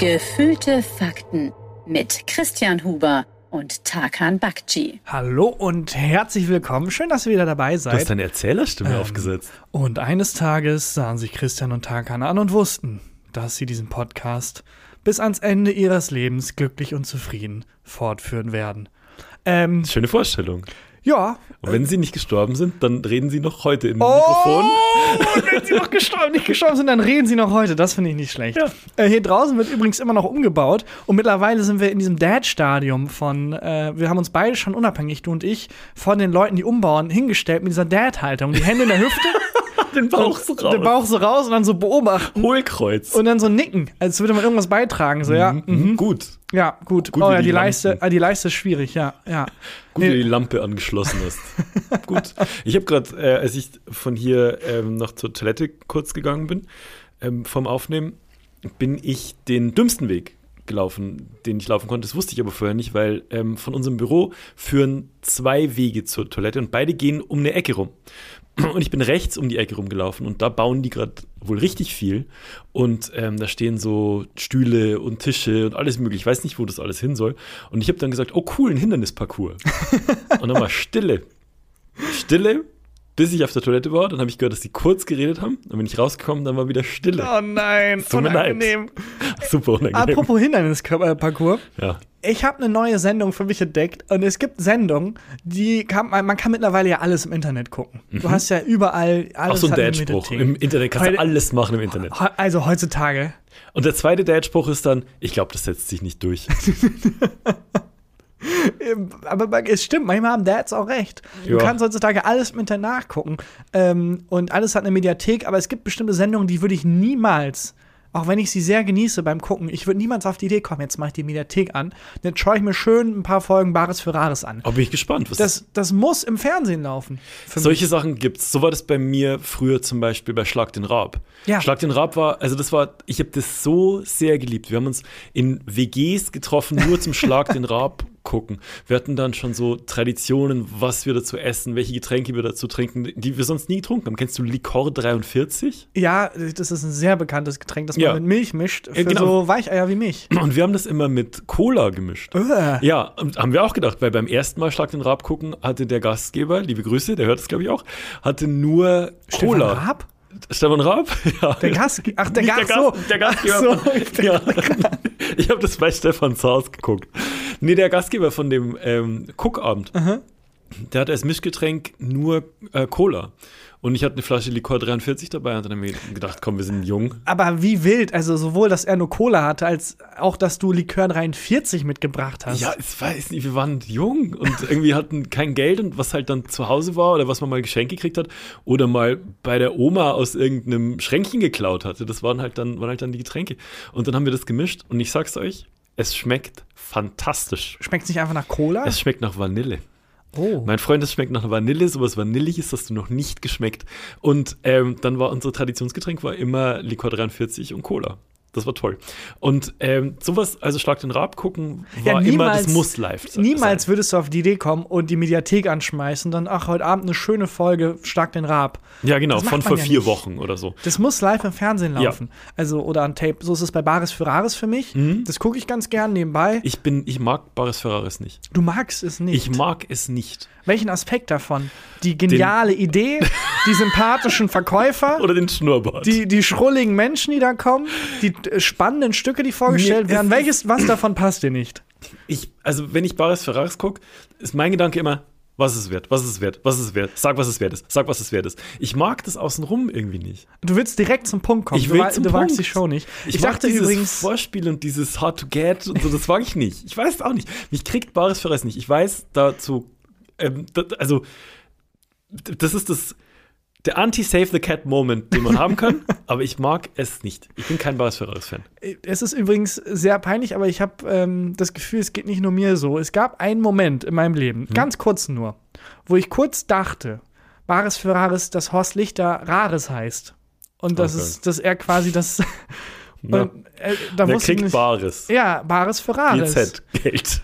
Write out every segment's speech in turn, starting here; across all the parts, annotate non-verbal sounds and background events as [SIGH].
Gefühlte Fakten mit Christian Huber und Tarkan Bakci. Hallo und herzlich willkommen. Schön, dass ihr wieder dabei Du hast seid. deine Erzählerstimme Ähm, aufgesetzt. Und eines Tages sahen sich Christian und Tarkan an und wussten, dass sie diesen Podcast bis ans Ende ihres Lebens glücklich und zufrieden fortführen werden. Ähm, Schöne Vorstellung. Ja. Und wenn sie nicht gestorben sind, dann reden sie noch heute in Oh, Mikrofon. und wenn sie noch gestorben, nicht gestorben sind, dann reden sie noch heute. Das finde ich nicht schlecht. Äh, hier draußen wird übrigens immer noch umgebaut und mittlerweile sind wir in diesem Dad-Stadium von, äh, wir haben uns beide schon unabhängig, du und ich, von den Leuten, die umbauen, hingestellt mit dieser Dad-Haltung. Die Hände in der Hüfte, [LAUGHS] [LAUGHS] Den Bauch so raus. den Bauch so raus und dann so beobachten Hohlkreuz. und dann so nicken, als würde man irgendwas beitragen. So, ja, mhm. Gut. ja, gut. Gut oh ja, die die Leiste, ah, die Leiste ist schwierig, ja, ja. Gut, Nee. wie du die Lampe angeschlossen hast. [LAUGHS] Gut. Ich habe gerade, äh, als ich von hier ähm, noch zur Toilette kurz gegangen bin, ähm, vom Aufnehmen, bin ich den dümmsten Weg gelaufen, den ich laufen konnte. Das wusste ich aber vorher nicht, weil ähm, von unserem Büro führen zwei Wege zur Toilette und beide gehen um eine Ecke rum. [CLEARS THROAT] Und ich bin rechts um die Ecke rumgelaufen und da bauen die gerade wohl richtig viel. Und ähm, da stehen so Stühle und Tische und alles mögliche. Ich weiß nicht, wo das alles hin soll. Und ich habe dann gesagt, oh cool, ein Hindernisparcours. [LAUGHS] und dann war Stille. Stille, bis ich auf der Toilette war. Dann habe ich gehört, dass die kurz geredet haben. Dann bin ich rausgekommen, dann war wieder Stille. Oh nein, [LAUGHS] leid. unangenehm. [LAUGHS] Super unangenehm. Apropos Hindernisparcours. ja. Ich habe eine neue Sendung für mich entdeckt und es gibt Sendungen, die kann man, kann mittlerweile ja alles im Internet gucken. Du hast ja überall Auch alles so ein Dad-Spruch. Im Internet kannst Heute- du alles machen im Internet. Also heutzutage. Und der zweite Dad-Spruch ist dann, ich glaube, das setzt sich nicht durch. [LAUGHS] Aber es stimmt, manchmal haben Dads auch recht. Du Ja. kannst heutzutage alles Internet nachgucken ähm, und alles hat eine Mediathek, aber es gibt bestimmte Sendungen, die würde ich niemals, auch wenn ich sie sehr genieße beim Gucken, ich würde niemals auf die Idee kommen, jetzt mache ich die Mediathek an, dann schaue ich mir schön ein paar Folgen Bares für Rares an. Aber bin ich gespannt. Was Das, das muss im Fernsehen laufen. Solche Sachen gibt's. So war das bei mir früher zum Beispiel bei Schlag den Raab. Ja. Schlag den Raab war, also das war, ich habe das so sehr geliebt. Wir haben uns in WGs getroffen, nur zum Schlag den Raab [LAUGHS] gucken. Wir hatten dann schon so Traditionen, was wir dazu essen, welche Getränke wir dazu trinken, die wir sonst nie getrunken haben. Kennst du Likor 43? Ja, das ist ein sehr bekanntes Getränk, das man Ja. mit Milch mischt, für genau. so Weicheier wie mich. [CLEARS THROAT] Und wir haben das immer mit Cola gemischt. Äh. Ja, haben wir auch gedacht, weil beim ersten Mal Schlag den Raab gucken, hatte der Gastgeber, liebe Grüße, der hört das glaube ich auch, hatte nur Cola. Stefan Raab? Stefan Raab? [LAUGHS] Ja. Der Gast, ach, der Gast, der, so. Der Gastgeber. So, von, [LAUGHS] ja. Ich habe das bei Stefans Haus geguckt. Nee, der Gastgeber von dem ähm, Cookabend, der hat als Mischgetränk nur äh, Cola. Und ich hatte eine Flasche Likor 43 dabei und dann haben wir gedacht, komm, wir sind jung. Aber wie wild, also sowohl, dass er nur Cola hatte, als auch, dass du Likör 43 mitgebracht hast. Ja, ich weiß nicht, wir waren jung und irgendwie hatten kein Geld und was halt dann zu Hause war oder was man mal geschenkt gekriegt hat oder mal bei der Oma aus irgendeinem Schränkchen geklaut hatte, das waren halt dann, waren halt dann die Getränke. Und dann haben wir das gemischt und ich sag's euch, es schmeckt fantastisch. Schmeckt nicht einfach nach Cola? Es schmeckt nach Vanille. Oh. Mein Freund, es schmeckt nach Vanille, sowas Vanilliges hast du noch nicht geschmeckt. Und ähm, dann war unser Traditionsgetränk war immer Likor 43 und Cola. Das war toll. Und ähm, sowas, also Schlag den Rab gucken, Ja, war immer, niemals- das muss live sein. Niemals würdest du auf die Idee kommen und die Mediathek anschmeißen, dann, ach, heute Abend eine schöne Folge, stark den Raab. Ja, genau, von vor ja vier nicht. Wochen oder so. Das muss live im Fernsehen Ja. laufen. Also, oder an Tape. So ist es bei Bares für Rares für mich. Das gucke ich ganz gern nebenbei. Mhm. Ich bin, ich mag Baris Ferraris nicht. Du magst es nicht. Ich mag es nicht. Welchen Aspekt davon? Die geniale Idee, die sympathischen Verkäufer, [LAUGHS] Oder den Schnurrbart. die, die schrulligen Menschen, die da kommen, die spannenden Stücke, die vorgestellt Mir werden. Welches, was davon passt dir nicht? ich, also wenn ich Baris Ferraris gucke, ist mein Gedanke immer, was ist es wert, was ist es wert, was ist es wert, sag, was es wert ist, sag, was es wert ist. Ich mag das außenrum irgendwie nicht. Du willst direkt zum Punkt kommen. Ich du will wa- zum du Punkt. die Show nicht. Ich, mag dachte dieses übrigens, Vorspiel und dieses Hard to Get und so, das mag ich nicht. Ich weiß auch nicht. Mich kriegt Baris Ferraris nicht. Ich weiß dazu, ähm, da, also das ist das der Anti-Save the Cat Moment, den man haben kann, [LAUGHS] aber ich mag es nicht. Ich bin kein Baris Ferraris Fan. es ist übrigens sehr peinlich, aber ich habe ähm, das Gefühl, es geht nicht nur mir so. Es gab einen Moment in meinem Leben, Hm. ganz kurz nur, wo ich kurz dachte, Bares für Rares, dass Horst Lichter Rares heißt. Und das Okay. ist, dass er quasi das. [LAUGHS] Na, und, äh, da ich kriegt nicht, Bares? Ja, Bares für Rares. BZ Geld.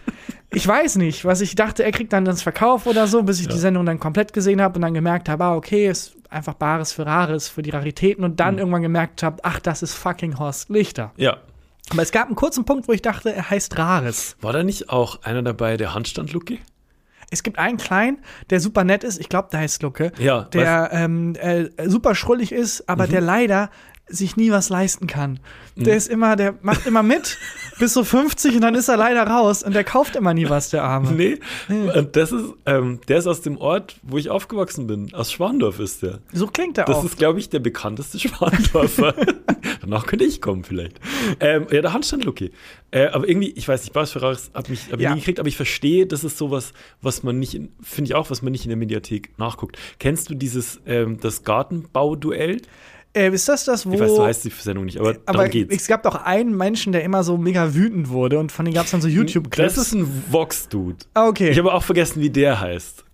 Ich weiß nicht, was ich dachte, er kriegt dann das Verkauf oder so, bis ich die Sendung dann komplett gesehen habe und dann gemerkt habe, ah, okay, ist einfach Bares für Rares für die Raritäten und dann Hm. irgendwann gemerkt habe, ach, das ist fucking Horst Lichter. Ja. Aber es gab einen kurzen Punkt, wo ich dachte, er heißt Rares. War da nicht auch einer dabei, der Handstand Lucky? Es gibt einen kleinen, der super nett ist, ich glaube, der heißt Lucke, Ja, der ähm, äh, super schrullig ist, aber der leider sich nie was leisten kann. Der ist immer, der macht immer mit [LAUGHS] bis so 50 und dann ist er leider raus und der kauft immer nie was, der Arme. Nee, und das ist, ähm, der ist aus dem Ort, wo ich aufgewachsen bin. Aus Schwandorf ist der. So klingt er Das auch. ist, glaube ich, der bekannteste [LAUGHS] Schwandorfer. Danach könnte ich kommen, vielleicht. Ähm, ja, der Handstand Lucky. Äh, aber irgendwie, ich weiß nicht, Boris Ferraris hat mich hab ich Ja. nie gekriegt, aber ich verstehe, das ist sowas, was man nicht, in- finde ich auch, was man nicht in der Mediathek nachguckt. Kennst du dieses, ähm, das Gartenbauduell? Äh, ist das das, wo. Ich weiß, so heißt die Sendung nicht, aber, aber darum geht's. es gab doch einen Menschen, der immer so mega wütend wurde und von dem gab es dann so YouTube-Clips. Das ist ein Vox-Dude. Ah, okay. Ich habe auch vergessen, wie der heißt.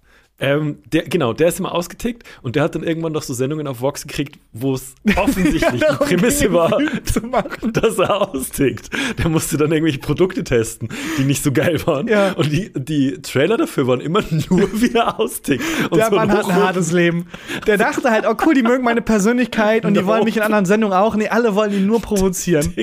Ähm, der, genau, der ist immer ausgetickt und der hat dann irgendwann noch so Sendungen auf Vox gekriegt, wo es offensichtlich [LAUGHS] die darum Prämisse war, wütend zu machen. [LAUGHS] dass er austickt. Der musste dann irgendwelche Produkte testen, die nicht so geil waren. Ja. Und die, die Trailer dafür waren immer [LAUGHS] nur, wie er austickt. Und Der so Mann hat ein hartes Leben. Der dachte halt, oh cool, die mögen meine Persönlichkeit und die wollen mich in anderen Sendungen auch. Nee, alle wollen ihn nur provozieren.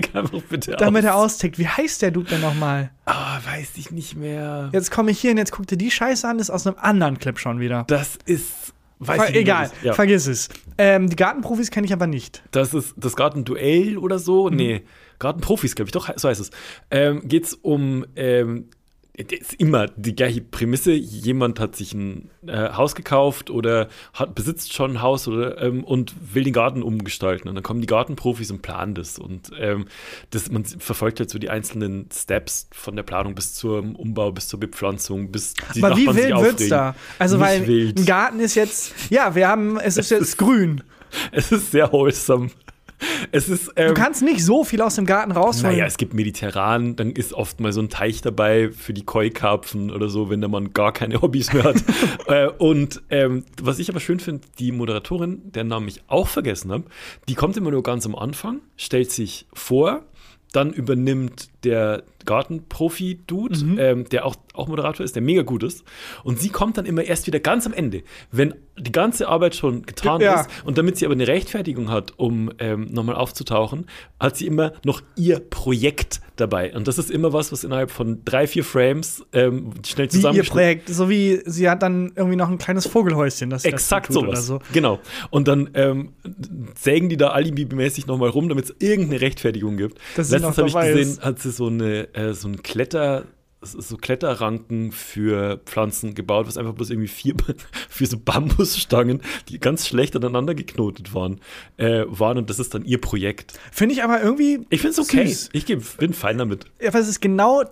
Damit er austickt. Wie heißt der Dude denn nochmal? Ah, weiß ich nicht mehr. Jetzt komme ich hier und jetzt guck dir die Scheiße an, ist aus einem anderen Clip schon wieder. Das ist. Weiß Ver ich egal. Ja. vergiss es. Ähm, die Gartenprofis kenne ich aber nicht. Das ist das Gartenduell oder so. Nee, Gartenprofis, glaube ich, doch, so heißt es. Ähm, Geht es um, ähm, ist immer die gleiche Prämisse. Jemand hat sich ein äh, Haus gekauft oder hat, besitzt schon ein Haus oder, ähm, und will den Garten umgestalten. Und dann kommen die Gartenprofis und planen das. Und ähm, das, man verfolgt halt so die einzelnen Steps von der Planung bis zum Umbau, bis zur Bepflanzung, bis die aber wie Nachbarn sich wild wird's aufregen. da? Also, Nicht weil wild. ein Garten ist jetzt, ja, wir haben, es [LAUGHS] ist jetzt grün. Es ist sehr wholesome. Es ist, ähm, Du kannst nicht so viel aus dem Garten rausholen. Naja, es gibt mediterran, dann ist oft mal so ein Teich dabei für die Koi-Karpfen oder so, wenn der Mann gar keine Hobbys mehr hat. [LAUGHS] äh, und ähm, was ich aber schön finde, die Moderatorin, deren Namen ich auch vergessen habe, die kommt immer nur ganz am Anfang, stellt sich vor, dann übernimmt der Gartenprofi-Dude, Mhm. ähm, der auch, auch Moderator ist, der mega gut ist. Und sie kommt dann immer erst wieder ganz am Ende, wenn die ganze Arbeit schon getan Ja. ist. Und damit sie aber eine Rechtfertigung hat, um ähm, nochmal aufzutauchen, hat sie immer noch ihr Projekt dabei. Und das ist immer was, was innerhalb von drei, vier Frames ähm, schnell wie ihr Projekt. So wie sie hat dann irgendwie noch ein kleines Vogelhäuschen, das Exakt tut sowas. oder so. Genau. Und dann ähm, sägen die da alibimäßig nochmal rum, damit es irgendeine Rechtfertigung gibt. Sie Letztens habe ich gesehen, hat sie so eine äh, so ein Kletter so Kletterranken für Pflanzen gebaut, was einfach bloß irgendwie vier, vier [LAUGHS] so Bambusstangen, die ganz schlecht aneinander geknotet waren, äh, waren und das ist dann ihr Projekt. Finde ich aber irgendwie. Ich finde es okay. Süß. Ich bin fein damit. Ja, aber es ist genau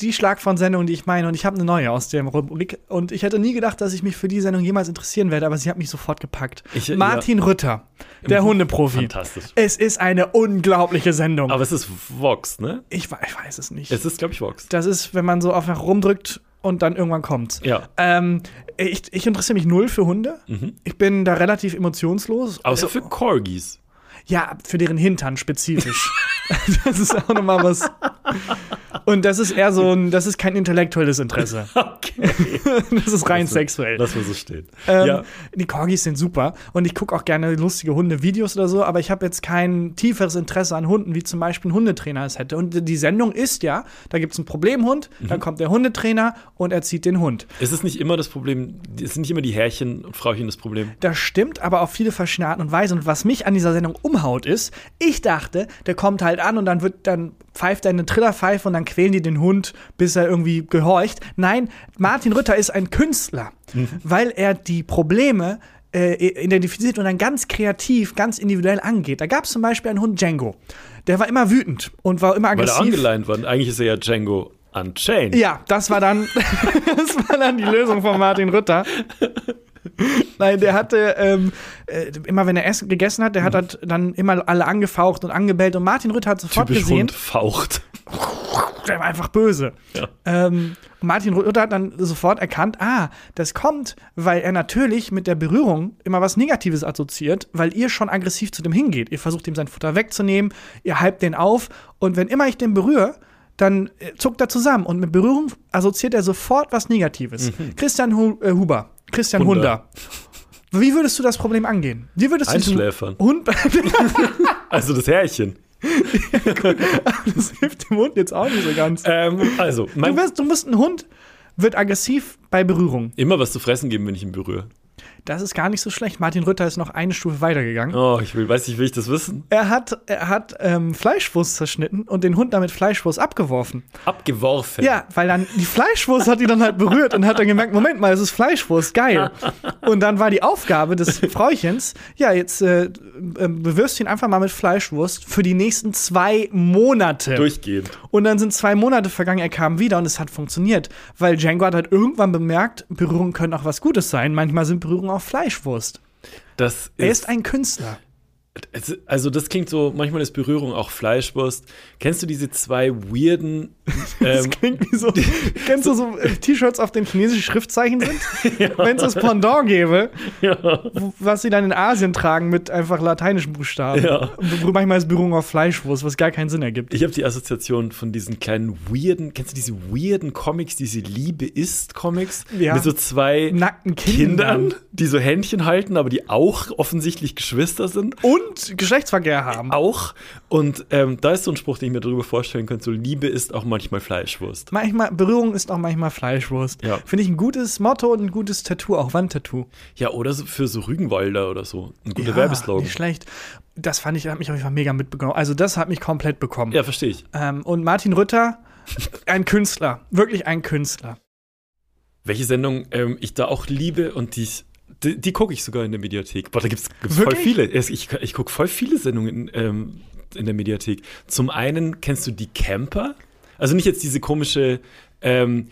die Schlag von Sendung, die ich meine. Und ich habe eine neue aus der Rubrik. Und ich hätte nie gedacht, dass ich mich für die Sendung jemals interessieren werde, aber sie hat mich sofort gepackt. Ich- ja. Martin Rütter, der Hundeprofi. Fantastisch. Es ist eine unglaubliche Sendung. Aber es ist Vox, ne? ich, we- ich weiß es nicht. Es ist, glaube ich, Vox. das ist, wenn man so auf nach rumdrückt und dann irgendwann kommt. Ja. Ähm, ich, ich interessiere mich null für Hunde. Mhm. Ich bin da relativ emotionslos. Außer für Corgis. Ja, für deren Hintern spezifisch. [LAUGHS] das ist auch nochmal was. Und das ist eher so ein, das ist kein intellektuelles Interesse. [LAUGHS] Okay. Das ist rein sexuell. Lass mal so stehen. Ähm, ja. Die Corgis sind super und ich gucke auch gerne lustige Hunde-Videos oder so, aber ich habe jetzt kein tieferes Interesse an Hunden, wie zum Beispiel ein Hundetrainer es hätte. Und die Sendung ist ja, da gibt es einen Problemhund, Mhm. dann kommt der Hundetrainer und er zieht den Hund. Es ist nicht immer das Problem, es sind nicht immer die Herrchen und Frauchen das Problem. Das stimmt, aber auf viele verschiedene Arten und Weisen. Und was mich an dieser Sendung umhaut, ist, ich dachte, der kommt halt an und dann wird dann pfeift er eine Trillerpfeife und dann quälen die den Hund, bis er irgendwie gehorcht. Nein, Martin Rütter ist ein Künstler, weil er die Probleme äh, identifiziert und dann ganz kreativ, ganz individuell angeht. Da gab es zum Beispiel einen Hund Django. Der war immer wütend und war immer Weil er aggressiv. angeleint war. Eigentlich ist er ja Django Unchained. Ja, das war dann, [LAUGHS] das war dann die Lösung von Martin Rütter. [LAUGHS] Nein, der hatte ähm, äh, immer, wenn er essen, gegessen hat, der hat halt dann immer alle angefaucht und angebellt und Martin Rütter hat sofort Typisch gesehen, Hund faucht. [LAUGHS] der war einfach böse. Ja. Ähm, Martin Rütter hat dann sofort erkannt, ah, das kommt, weil er natürlich mit der Berührung immer was Negatives assoziiert, weil ihr schon aggressiv zu dem hingeht. Ihr versucht ihm sein Futter wegzunehmen, ihr hypt den auf und wenn immer ich den berühre, dann äh, zuckt er zusammen und mit Berührung assoziiert er sofort was Negatives. Christian Hu äh, Huber, Christian. Hunder. Hunder. Wie würdest du das Problem angehen? Wie würdest Einschläfern. Hund [LAUGHS] Also das Herrchen. Das hilft dem Hund jetzt auch nicht so ganz. Ähm, also, mein, Du, wirst, du musst, ein Hund wird aggressiv bei Berührung. immer was zu fressen geben, wenn ich ihn berühre. Das ist gar nicht so schlecht. Martin Rütter ist noch eine Stufe weitergegangen. Oh, ich will, weiß nicht, will ich das wissen? Er hat, er hat ähm, Fleischwurst zerschnitten und den Hund damit Fleischwurst abgeworfen. Abgeworfen. Ja, weil dann die Fleischwurst hat die dann halt berührt und hat dann gemerkt, Moment mal, es ist Fleischwurst, geil. Und dann war die Aufgabe des Fräuchens, ja, jetzt äh, äh, bewirfst du ihn einfach mal mit Fleischwurst für die nächsten zwei Monate. Durchgehend. Und dann sind zwei Monate vergangen, er kam wieder und es hat funktioniert. Weil Django hat halt irgendwann bemerkt, Berührungen können auch was Gutes sein. Manchmal sind Berührungen auch Fleischwurst. Das Er ist ein Künstler. Es- Also das klingt so, manchmal ist Berührung auch Fleischwurst. Kennst du diese zwei weirden [LAUGHS] ähm, Klingt wie so. Kennst du so [LAUGHS] äh, T-Shirts, auf denen chinesische Schriftzeichen sind? [LAUGHS] Wenn es das Pendant gäbe, wo- was sie dann in Asien tragen mit einfach lateinischen Buchstaben. Ja. Manchmal ist Berührung auf Fleischwurst, was gar keinen Sinn ergibt. Ich habe die Assoziation von diesen kleinen weirden, kennst du diese weirden Comics, diese Liebe ist Comics? Ja. Mit so zwei Nackten Kindern. Kindern, die so Händchen halten, aber die auch offensichtlich Geschwister sind. Und Geschlechtsverkehr haben. Auch. Und ähm, da ist so ein Spruch, den ich mir darüber vorstellen könnte: so Liebe ist auch manchmal Fleischwurst. Manchmal, Berührung ist auch manchmal Fleischwurst. Ja. Finde ich ein gutes Motto und ein gutes Tattoo, auch Wandtattoo. Ja, oder so für so Rügenwalder oder so. Ein guter Ja, Werbeslogan. Nicht schlecht. Das fand ich, hat mich auf jeden Fall mega mitbekommen. Also, das hat mich komplett bekommen. Ja, verstehe ich. Ähm, und Martin Rütter, ein Künstler. Wirklich ein Künstler. Welche Sendung ähm, ich da auch liebe und die ich. Die, die gucke ich sogar in der Mediathek. Boah, da gibt es voll viele. Ich, ich gucke voll viele Sendungen ähm, in der Mediathek. Zum einen kennst du die Camper? Also nicht jetzt diese komische, ähm,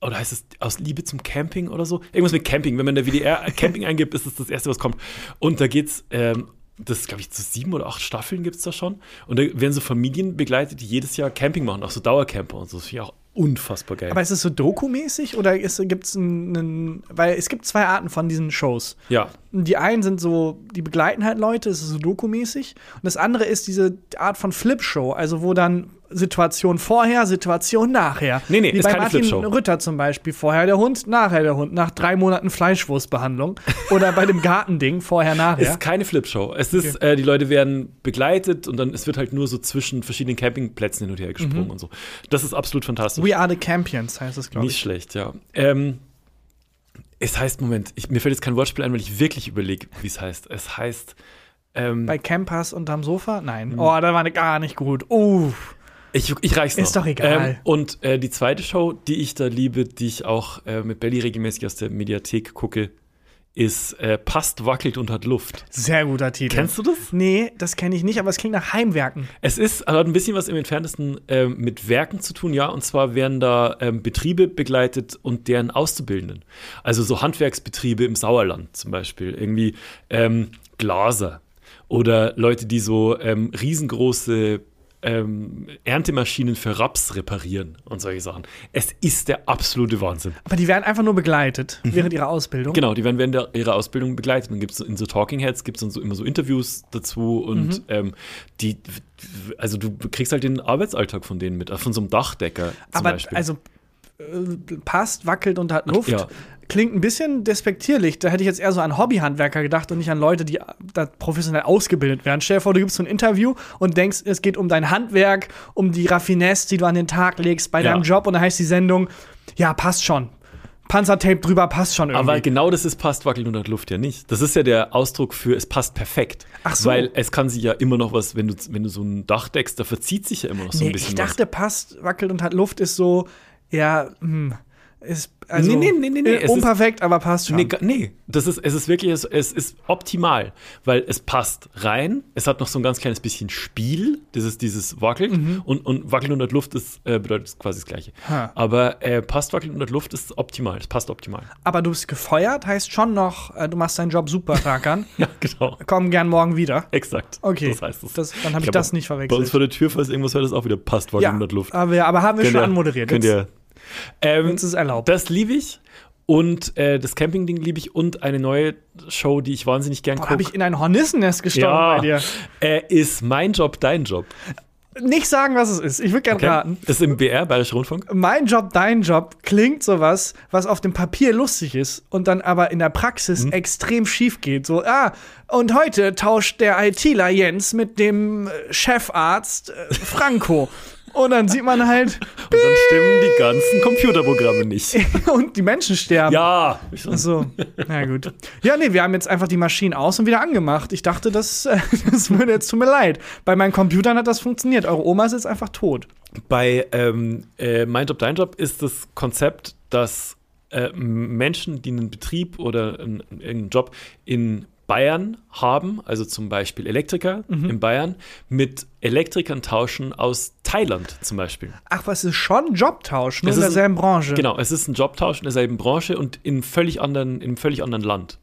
oder heißt es aus Liebe zum Camping oder so? Irgendwas mit Camping. Wenn man in der WDR [LAUGHS] Camping eingibt, ist das das Erste, was kommt. Und da geht's, ähm, das glaube ich, zu sieben oder acht Staffeln gibt es da schon. Und da werden so Familien begleitet, die jedes Jahr Camping machen, auch so Dauercamper und so. Das finde ich auch unfassbar geil. Aber ist es so dokumäßig oder gibt es einen. Weil es gibt zwei Arten von diesen Shows. ja, Die einen sind so, die begleiten halt Leute, es ist so dokumäßig. Und das andere ist diese Art von Flip-Show, also wo dann Situation vorher, Situation nachher. Nee, nee, Wie ist bei keine Martin Flip-Show. Rütter zum Beispiel. Vorher der Hund, nachher der Hund. Nach drei Monaten Fleischwurstbehandlung. Oder bei dem [LAUGHS] Gartending, vorher, Es nachher. ist keine Flipshow. Es ist, äh, die Leute werden begleitet und dann es wird halt nur so zwischen verschiedenen Campingplätzen hin und her gesprungen Mhm. und so. Das ist absolut fantastisch. We are the Campions heißt es, glaube Nicht ich. schlecht, ja. Ähm, es heißt, Moment, ich, mir fällt jetzt kein Wortspiel ein, weil ich wirklich überlege, wie es heißt. Es heißt, ähm, Bei Campers unterm Sofa? Nein. Oh, da war gar nicht gut. Uh. ich, ich reich's noch. Ist doch egal. Ähm, und äh, die zweite Show, die ich da liebe, die ich auch äh, mit Belly regelmäßig aus der Mediathek gucke, ist äh, Passt, wackelt und hat Luft. Sehr guter Titel. Kennst du das? Nee, das kenne ich nicht, aber es klingt nach Heimwerken. Es ist, hat ein bisschen was im Entferntesten ähm, mit Werken zu tun, ja. Und zwar werden da ähm, Betriebe begleitet und deren Auszubildenden. Also so Handwerksbetriebe im Sauerland zum Beispiel. Irgendwie ähm, Glaser oder Leute, die so ähm, riesengroße ähm, Erntemaschinen für Raps reparieren und solche Sachen. Es ist der absolute Wahnsinn. Aber die werden einfach nur begleitet während ihrer Ausbildung. Genau, die werden während der, ihrer Ausbildung begleitet. Dann gibt es in so Talking Heads gibt's dann so immer so Interviews dazu und ähm, die, also du kriegst halt den Arbeitsalltag von denen mit, also von so einem Dachdecker zum Aber Beispiel. also äh, passt, wackelt und hat Luft. Ja. Klingt ein bisschen despektierlich. Da hätte ich jetzt eher so an Hobbyhandwerker gedacht und nicht an Leute, die da professionell ausgebildet werden. Stell dir vor, du gibst so ein Interview und denkst, es geht um dein Handwerk, um die Raffinesse, die du an den Tag legst bei Ja. deinem Job und dann heißt die Sendung, ja, passt schon. Panzertape drüber passt schon irgendwie. Aber genau das ist passt, wackelt und hat Luft ja nicht. Das ist ja der Ausdruck für es passt perfekt. Ach so. Weil es kann sich ja immer noch was, wenn du, wenn du so ein Dach deckst, da verzieht sich ja immer noch so nee, ein bisschen ich dachte, passt, wackelt und hat Luft ist so, ja, hm, ist also Nee, nee, nee, nee, nee, äh, es ist- unperfekt, aber passt schon. Nee, nee, das ist, es ist wirklich, es, es ist optimal, weil es passt rein, es hat noch so ein ganz kleines bisschen Spiel, das ist dieses Wackelt und, und Wackelt unter Luft ist, äh, bedeutet quasi das Gleiche. Ha. Aber äh, passt Wackelt unter Luft ist optimal, es passt optimal. Aber du bist gefeuert, heißt schon noch, äh, du machst deinen Job super, Tarkan. [LAUGHS] Ja, genau. Komm gern morgen wieder. Exakt. Okay, Das heißt es. Das, dann habe ich, glaub, das nicht Bei uns verwechselt. vor der Tür, falls irgendwas hört, ist auch wieder passt Wackelt Ja, unter Luft. aber, aber haben wir Könnt schon ihr- anmoderiert. Könnt Jetzt, ihr. Ähm, jetzt ist erlaubt. das liebe ich. Und äh, das Camping-Ding liebe ich. Und eine neue Show, die ich wahnsinnig gern Boah, habe ich gucke. in ein Hornissennest gestorben bei dir. äh, ist mein Job dein Job. nicht sagen, was es ist. Ich würde gerne Okay. raten. Das ist im BR, Bayerischer Rundfunk. Mein Job, dein Job klingt sowas, was auf dem Papier lustig ist und dann aber in der Praxis Mhm. extrem schief geht. So, ah, und heute tauscht der ITler Jens mit dem äh, Chefarzt äh, Franco. [LAUGHS] und dann sieht man halt, Und dann stimmen die ganzen Computerprogramme nicht. [LAUGHS] und die Menschen sterben. Ja. So, na gut. Ja, nee, wir haben jetzt einfach die Maschinen aus und wieder angemacht. Ich dachte, das, [LAUGHS] das würde jetzt tut mir leid. Bei meinen Computern hat das funktioniert. Eure Oma ist jetzt einfach tot. Bei ähm, äh, Mein Job, Dein Job ist das Konzept, dass äh, Menschen, die einen Betrieb oder einen, irgendeinen Job in Bayern haben, also zum Beispiel Elektriker Mhm. in Bayern, mit Elektrikern tauschen aus Thailand zum Beispiel. Ach, was ist schon Jobtausch, nur Es in derselben Branche. Genau, es ist ein Jobtausch in derselben Branche und in völlig anderen, in einem völlig anderen Land.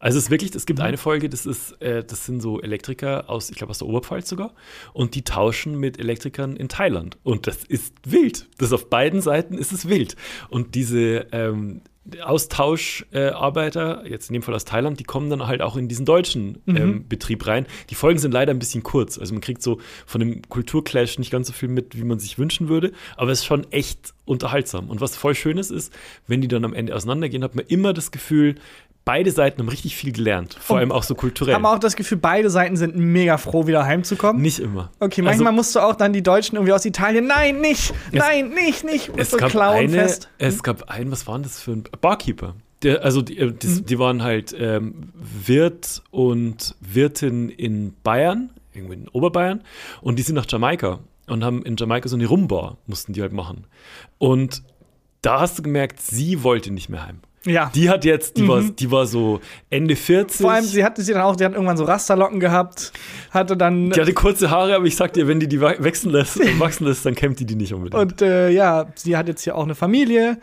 Also es ist wirklich, es Mhm. gibt eine Folge, das ist, äh, das sind so Elektriker aus, ich glaube aus der Oberpfalz sogar, und die tauschen mit Elektrikern in Thailand. Und das ist wild. Das auf beiden Seiten ist es wild. Und diese ähm, Austauscharbeiter, jetzt in dem Fall aus Thailand, die kommen dann halt auch in diesen deutschen ähm, Betrieb rein. Die Folgen sind leider ein bisschen kurz. Also man kriegt so von dem Kulturclash nicht ganz so viel mit, wie man sich wünschen würde, aber es ist schon echt unterhaltsam. Und was voll Schönes ist, wenn die dann am Ende auseinandergehen, hat man immer das Gefühl, beide Seiten haben richtig viel gelernt. Vor Und allem auch so kulturell. Haben auch das Gefühl, beide Seiten sind mega froh, wieder heimzukommen. Nicht immer. Okay, Also- manchmal musst du auch dann die Deutschen irgendwie aus Italien, nein, nicht, nein, nicht, nicht, Es so gab, eine, fest. es gab einen, was waren das für ein Barkeeper? Der, also die, äh, die, die waren halt ähm, Wirt und Wirtin in Bayern, irgendwo in Oberbayern, und die sind nach Jamaika und haben in Jamaika so eine Rumbar, mussten die halt machen. Und da hast du gemerkt, sie wollte nicht mehr heim. Ja. Die hat jetzt, die, war, die war so Ende 40. Mhm. Vor allem, sie hatte sie dann auch, die hat irgendwann so Rasterlocken gehabt, hatte dann die hatte kurze Haare, aber ich sag dir, wenn die die wa- wachsen lässt, [LAUGHS] wachsen lässt, dann kämmt die die nicht unbedingt. und äh, ja, sie hat jetzt hier auch eine Familie.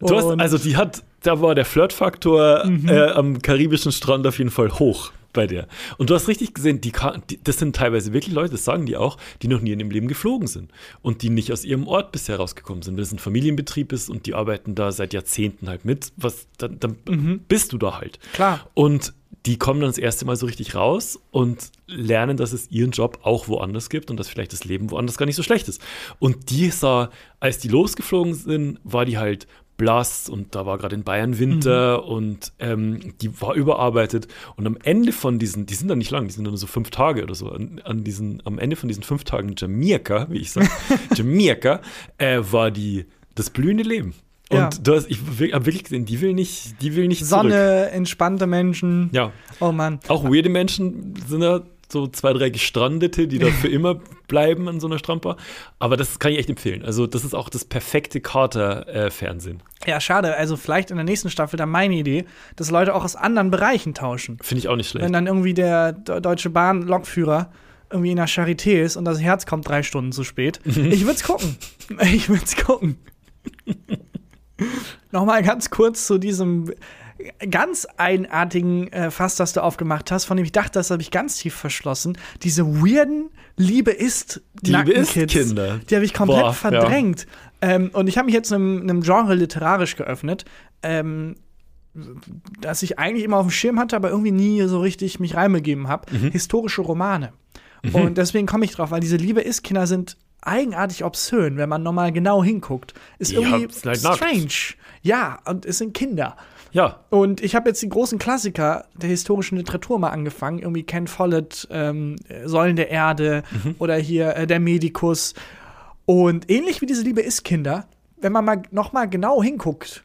Du hast, also die hat, da war der Flirtfaktor Mhm. äh, am karibischen Strand auf jeden Fall hoch bei der. Und du hast richtig gesehen, die, die, das sind teilweise wirklich Leute, das sagen die auch, die noch nie in ihrem Leben geflogen sind und die nicht aus ihrem Ort bisher rausgekommen sind. Wenn es ein Familienbetrieb ist und die arbeiten da seit Jahrzehnten halt mit, was, dann, dann Mhm. bist du da halt. Klar. Und die kommen dann das erste Mal so richtig raus und lernen, dass es ihren Job auch woanders gibt und dass vielleicht das Leben woanders gar nicht so schlecht ist. Und die sah, als die losgeflogen sind, war die halt blass und da war gerade in Bayern Winter und ähm, die war überarbeitet. Und am Ende von diesen, die sind dann nicht lang, die sind dann nur so fünf Tage oder so, an, an diesen, am Ende von diesen fünf Tagen Jamaika, wie ich sage, [LAUGHS] Jamaika, äh, war die das blühende Leben. Und Ja. du hast, ich habe wirklich gesehen, die will nicht, die will nicht zurück. Sonne, entspannte Menschen. Ja, Oh Mann. auch weirde Menschen sind da so zwei, drei Gestrandete, die da für [LAUGHS] immer bleiben an so einer Strandbar. Aber das kann ich echt empfehlen. Also, das ist auch das perfekte Carter-Fernsehen. Ja, schade. Also vielleicht in der nächsten Staffel dann meine Idee, dass Leute auch aus anderen Bereichen tauschen. Finde ich auch nicht schlecht. Wenn dann irgendwie der De- Deutsche Bahn-Lokführer irgendwie in der Charité ist und das Herz kommt drei Stunden zu spät. Ich würd's gucken. [LAUGHS] Ich würd's gucken. [LAUGHS] Nochmal ganz kurz zu diesem ganz eigenartigen äh, Fass, das du aufgemacht hast, von dem ich dachte, das habe ich ganz tief verschlossen. Diese weirden Liebe ist Liebe ist. Kinder. Die habe ich komplett Boah, ja. verdrängt. Ähm, und ich habe mich jetzt einem, einem Genre literarisch geöffnet. Ähm, das ich eigentlich immer auf dem Schirm hatte, aber irgendwie nie so richtig mich reinbegeben habe. Mhm. Historische Romane. Und deswegen komme ich drauf, weil diese Liebe ist Kinder sind eigenartig obszön, wenn man nochmal genau hinguckt. Ist Ja, irgendwie halt strange. Ja, und es sind Kinder. Ja, Und ich habe jetzt die großen Klassiker der historischen Literatur mal angefangen. Irgendwie Ken Follett, ähm, Säulen der Erde Mhm. oder hier äh, der Medikus. Und ähnlich wie diese Liebe ist Kinder, wenn man mal noch mal genau hinguckt,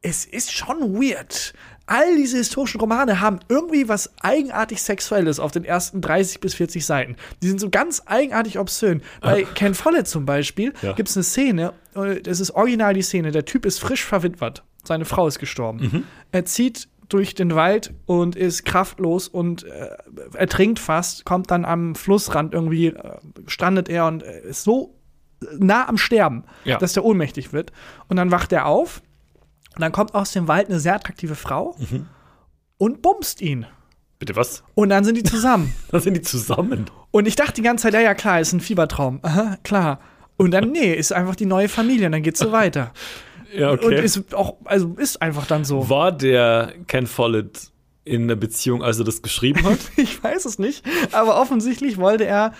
es ist schon weird. All diese historischen Romane haben irgendwie was eigenartig Sexuelles auf den ersten 30 bis 40 Seiten. Die sind so ganz eigenartig obszön. Bei Ken Follett zum Beispiel Ja. gibt es eine Szene, äh, das ist original die Szene, der Typ ist frisch verwitwet. Seine Frau ist gestorben. Er zieht durch den Wald und ist kraftlos und äh, ertrinkt fast, kommt dann am Flussrand irgendwie, äh, strandet er und äh, ist so nah am Sterben, Ja. dass er ohnmächtig wird. Und dann wacht er auf und dann kommt aus dem Wald eine sehr attraktive Frau und bumst ihn. bitte was? Und dann sind die zusammen. [LAUGHS] Dann sind die zusammen. und ich dachte die ganze Zeit, ja, ja, klar, ist ein Fiebertraum. Aha, klar. Und dann, nee, ist einfach die neue Familie und dann geht's so [LAUGHS] weiter. Ja, Und okay. ist auch, also ist einfach dann so. War der Ken Follett in einer Beziehung, als er das geschrieben hat? [LAUGHS] Ich weiß es nicht, aber offensichtlich wollte er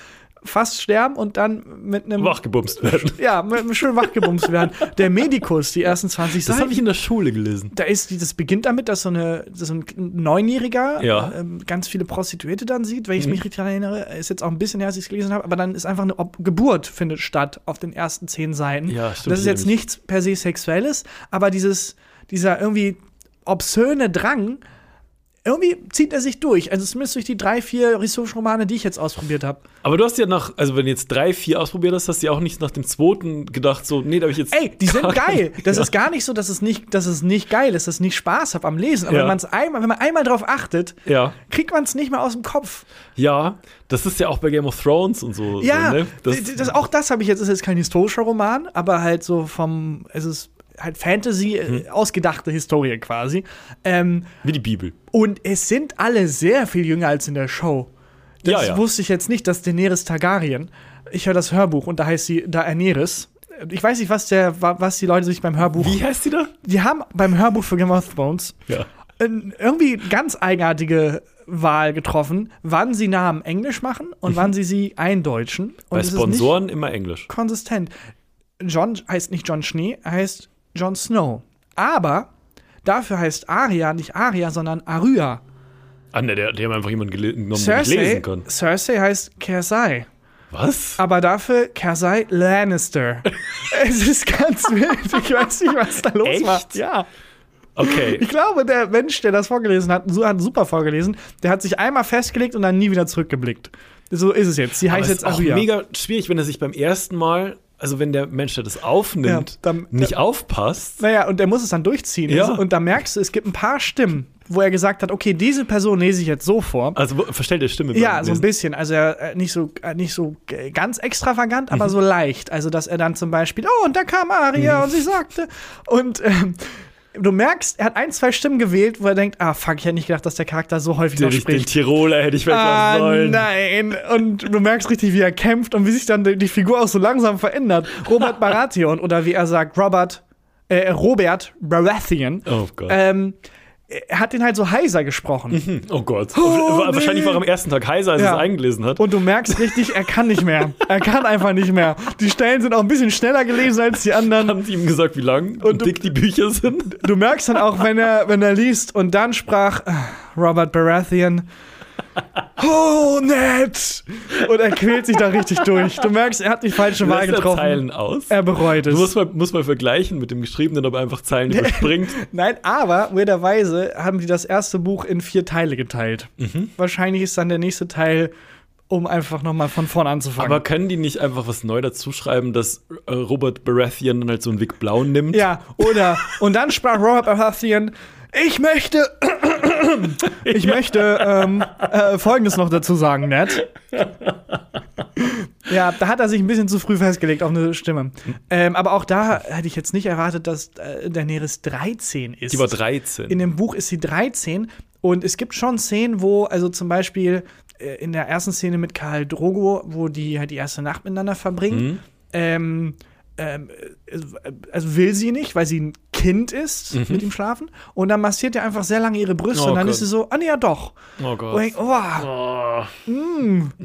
fast sterben und dann mit einem Wachgebumst werden. [LAUGHS] ja, mit einem schön wachgebumst werden. Der Medikus, die ersten 20 Das Seiten. habe ich in der Schule gelesen. da ist, das beginnt damit, dass so, eine, dass so ein Neunjähriger Ja. Mhm. ähm, ganz viele Prostituierte dann sieht, wenn ich mich richtig erinnere. Ist jetzt auch ein bisschen her, als ich es gelesen habe, aber dann ist einfach eine Ob Geburt findet statt auf den ersten zehn Seiten. Ja, stimmt, Das ist jetzt nichts per se Sexuelles, aber dieses, dieser irgendwie obszöne Drang, irgendwie zieht er sich durch. Also zumindest durch die drei, vier historischen Romane, die ich jetzt ausprobiert habe. Aber du hast ja nach, also wenn du jetzt drei, vier ausprobiert hast, hast du ja auch nicht nach dem zweiten gedacht, so, nee, da habe ich jetzt. Ey, die sind geil. Das ja. ist gar nicht so, dass es nicht, dass es nicht geil ist, dass es nicht Spaß hat am Lesen. Aber Ja. wenn man es einmal, wenn man einmal drauf achtet, Ja. kriegt man es nicht mehr aus dem Kopf. Ja, das ist ja auch bei Game of Thrones und so. Ja, so, ne? das, das, auch das habe ich jetzt, ist jetzt kein historischer Roman, aber halt so vom, es ist halt Fantasy, Mhm. äh, ausgedachte Historie quasi. Ähm, wie die Bibel. und es sind alle sehr viel jünger als in der Show. Das Ja, ja. wusste ich jetzt nicht, dass Daenerys Targaryen, ich höre das Hörbuch und da heißt sie Daenerys. Ich weiß nicht, was, der, wa- was die Leute sich beim Hörbuch. Wie heißt die da? Die haben beim Hörbuch für Game of Thrones Ja. irgendwie ganz eigenartige Wahl getroffen, wann sie Namen Englisch machen und wann sie sie eindeutschen. Und Bei Sponsoren immer Englisch. konsistent. John heißt nicht John Schnee, er heißt Jon Snow. Aber dafür heißt Arya nicht Arya, sondern Arya. Ah, ne, der, die haben einfach jemanden genommen, der nicht Cersei, lesen kann. Cersei heißt Cersei. Was? Aber dafür Cersei Lannister. [LAUGHS] es ist ganz wild. Ich weiß nicht, was da los Echt? war. Ja. Okay. Ich glaube, der Mensch, der das vorgelesen hat, hat super vorgelesen, der hat sich einmal festgelegt und dann nie wieder zurückgeblickt. So ist es jetzt. Sie heißt jetzt ist auch Arya. mega schwierig, wenn er sich beim ersten Mal, also wenn der Mensch, der das aufnimmt, Ja, dann- nicht aufpasst. Naja, und der muss es dann durchziehen. Ja. Also, Und da merkst du, es gibt ein paar Stimmen, wo er gesagt hat, okay, diese Person lese ich jetzt so vor. Also verstellt der Stimme. Ja, so ein bisschen. Also er, äh, nicht so, äh, nicht so ganz extravagant, Mhm. aber so leicht. Also, dass er dann zum Beispiel, oh, und da kam Aria Mhm. und sie sagte. Und ähm, du merkst, er hat ein, zwei Stimmen gewählt, wo er denkt, ah, fuck, ich hätte nicht gedacht, dass der Charakter so häufig Den, noch ich- den spricht. Tiroler hätte ich weglassen Ah, sollen. nein. Und du merkst richtig, wie er kämpft und wie sich dann die die Figur auch so langsam verändert. Robert [LAUGHS] Baratheon oder wie er sagt, Robert, äh, Robert Baratheon. Oh Gott. Ähm, er hat den halt so heiser gesprochen. oh Gott. Oh, Wahrscheinlich nee. war er am ersten Tag heiser, als Ja. er es eingelesen hat. Und du merkst richtig, er kann nicht mehr. Er kann einfach nicht mehr. Die Stellen sind auch ein bisschen schneller gelesen als die anderen. haben sie ihm gesagt, wie lang und, du- dick die Bücher sind? Du merkst dann auch, wenn er, wenn er liest und dann sprach äh, Robert Baratheon. Oh, nett! Und er quält sich da richtig durch. Du merkst, er hat die falsche Wahl Lässt er getroffen. Zeilen aus. Er bereut es. Du musst mal, musst mal vergleichen mit dem Geschriebenen, ob er einfach Zeilen überspringt. [LAUGHS] Nein, aber weirderweise haben die das erste Buch in vier Teile geteilt. Mhm. Wahrscheinlich ist dann der nächste Teil, um einfach nochmal von vorn anzufangen. Aber können die nicht einfach was neu dazu schreiben, dass äh, Robert Baratheon dann halt so einen Weg blau nimmt? ja, oder, und dann sprach Robert Baratheon, ich möchte, ich möchte ähm, äh, Folgendes noch dazu sagen, Ned. Ja, da hat er sich ein bisschen zu früh festgelegt auf eine Stimme. Ähm, aber auch da hätte ich jetzt nicht erwartet, dass äh, Daenerys 13 ist. Die war 13. In dem Buch ist sie 13 und es gibt schon Szenen, wo, also zum Beispiel äh, in der ersten Szene mit Karl Drogo, wo die halt die erste Nacht miteinander verbringen, Mhm. ähm, ähm, äh, also will sie nicht, weil sie ein Kind ist, Mhm. mit ihm schlafen. Und dann massiert er einfach sehr lange ihre Brüste Oh und dann Gott. ist sie so, ah nee, ja doch. oh Und Gott. ich, oh, Oh.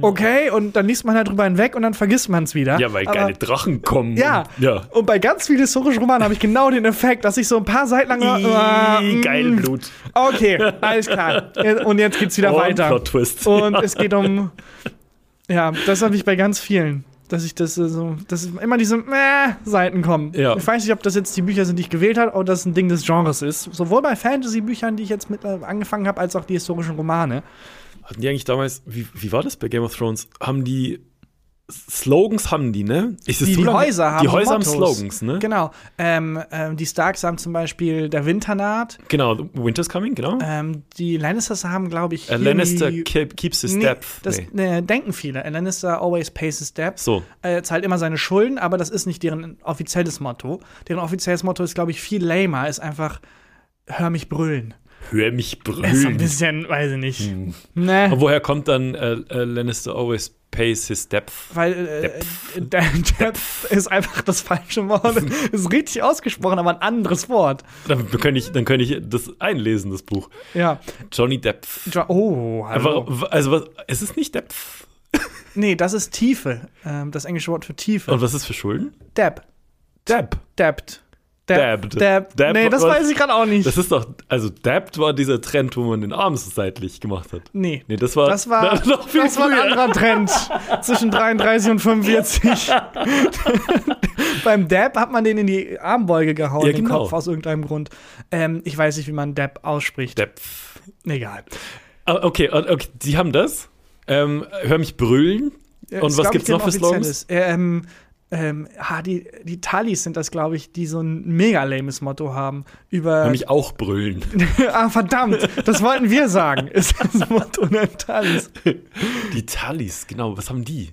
okay, und dann liest man halt drüber hinweg und dann vergisst man es wieder. Ja, weil Aber- geile Drachen kommen. ja. Und, ja. Und bei ganz vielen historischen Romanen habe ich genau den Effekt, dass ich so ein paar Seiten lang. Ah, Ih, mm, geil Blut. Okay, alles klar. [LAUGHS] Und jetzt geht's wieder Und weiter. Plot-Twist. Und es geht um. Ja, das habe ich bei ganz vielen. Dass ich das äh, so, dass immer diese äh, Seiten kommen. Ja. Ich weiß nicht, ob das jetzt die Bücher sind, die ich gewählt habe, oder das ein Ding des Genres ist. Sowohl bei Fantasy-Büchern, die ich jetzt mit äh, angefangen habe, als auch die historischen Romane. Hatten die eigentlich damals, wie, wie war das bei Game of Thrones? Haben die Slogans haben die, ne? Ist es Die, so die Häuser haben Die Häuser haben. Slogans, ne? Genau. Ähm, ähm, die Starks haben zum Beispiel der Winter naht. Genau, Winter's Coming, genau. Ähm, die Lannisters haben, glaube ich, Äh, Lannister keep, keeps his Nee, depth. das Nee. äh, denken viele. A Lannister always pays his debts. So. Er zahlt immer seine Schulden, aber das ist nicht deren offizielles Motto. Deren offizielles Motto ist, glaube ich, viel lamer, ist einfach hör mich brüllen. Hör mich Das ist so ein brüllen. bisschen, weiß ich nicht. Hm. Ne, Und woher kommt dann äh, äh, Lannister always pays his depth? weil äh, der Depth ist einfach das falsche Wort. [LAUGHS] ist richtig ausgesprochen, aber ein anderes Wort. Dann könnte ich, dann könnte ich das einlesen, das Buch. Ja. Johnny Depth. Jo oh, hallo. Einfach, also was, es ist nicht Depth. [LAUGHS] Nee, das ist Tiefe. Ähm, das englische Wort für Tiefe. Und was ist für Schulden? Dab. Dab. Dabbed. Dabbed. Dab. Dab Nee, das was- weiß ich gerade auch nicht. Das ist doch, also Dabbed war dieser Trend, wo man den Arm so seitlich gemacht hat. nee. Nee, das war, Das war, [LAUGHS] noch viel das war ein anderer Trend [LAUGHS] zwischen 33 und 45. [LAUGHS] Beim Dab hat man den in die Armbeuge gehauen, Ja, den genau. Kopf aus irgendeinem Grund. Ähm, ich weiß nicht, wie man Dab ausspricht. Dab. Egal. Ah, Okay, und- okay, die haben das. Ähm, hör mich brüllen. Und ist, was gibt's noch für Slogans? Ähm, ähm, ah, die, die Tallis sind das, glaube ich, die so ein mega lames Motto haben. Über. Mich auch brüllen. [LAUGHS] ah, verdammt, das wollten wir sagen. [LAUGHS] Ist das Motto der Tallis. Die Tallis, genau, was haben die?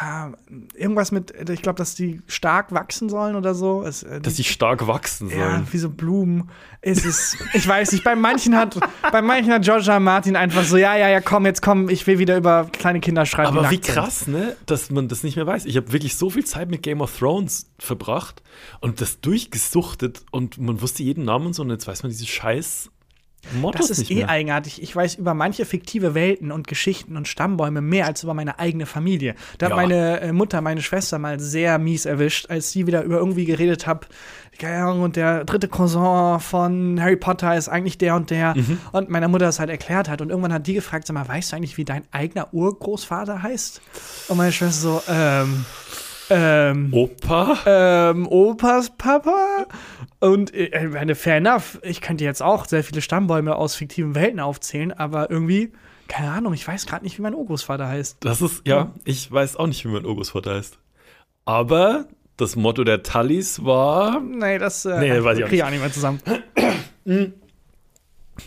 Ah, irgendwas mit, ich glaube, dass die stark wachsen sollen oder so. Es, äh, Dass sie stark wachsen Ja, sollen. wie so Blumen. Es ist, ich weiß nicht, bei manchen hat, [LAUGHS] bei manchen hat. R. Martin einfach so, ja, ja, ja, komm, jetzt komm, ich will wieder über kleine Kinder schreiben. die Aber wie krass, ne, dass man das nicht mehr weiß. Ich habe wirklich so viel Zeit mit Game of Thrones verbracht und das durchgesuchtet und man wusste jeden Namen und so und jetzt weiß man diese scheiß Mottos Das ist eh eigenartig. Ich weiß über manche fiktive Welten und Geschichten und Stammbäume mehr als über meine eigene Familie. Da hat Ja. meine äh, Mutter, meine Schwester mal sehr mies erwischt, als sie wieder über irgendwie geredet hat. Und der dritte Cousin von Harry Potter ist eigentlich der und der. Mhm. Und meiner Mutter das halt erklärt hat. Und irgendwann hat die gefragt, sag mal, weißt du eigentlich, wie dein eigener Urgroßvater heißt? Und meine Schwester so, ähm, ähm, Opa? ähm, Opas Papa. Und äh, meine, fair enough. Ich könnte jetzt auch sehr viele Stammbäume aus fiktiven Welten aufzählen, aber irgendwie, keine Ahnung, ich weiß gerade nicht, wie mein Urgroßvater heißt. Das ist, ja, ich weiß auch nicht, wie mein Urgroßvater heißt. Aber das Motto der Tallis war. Nee, das äh, Nee, weiß ich auch krieg ich auch nicht mehr zusammen.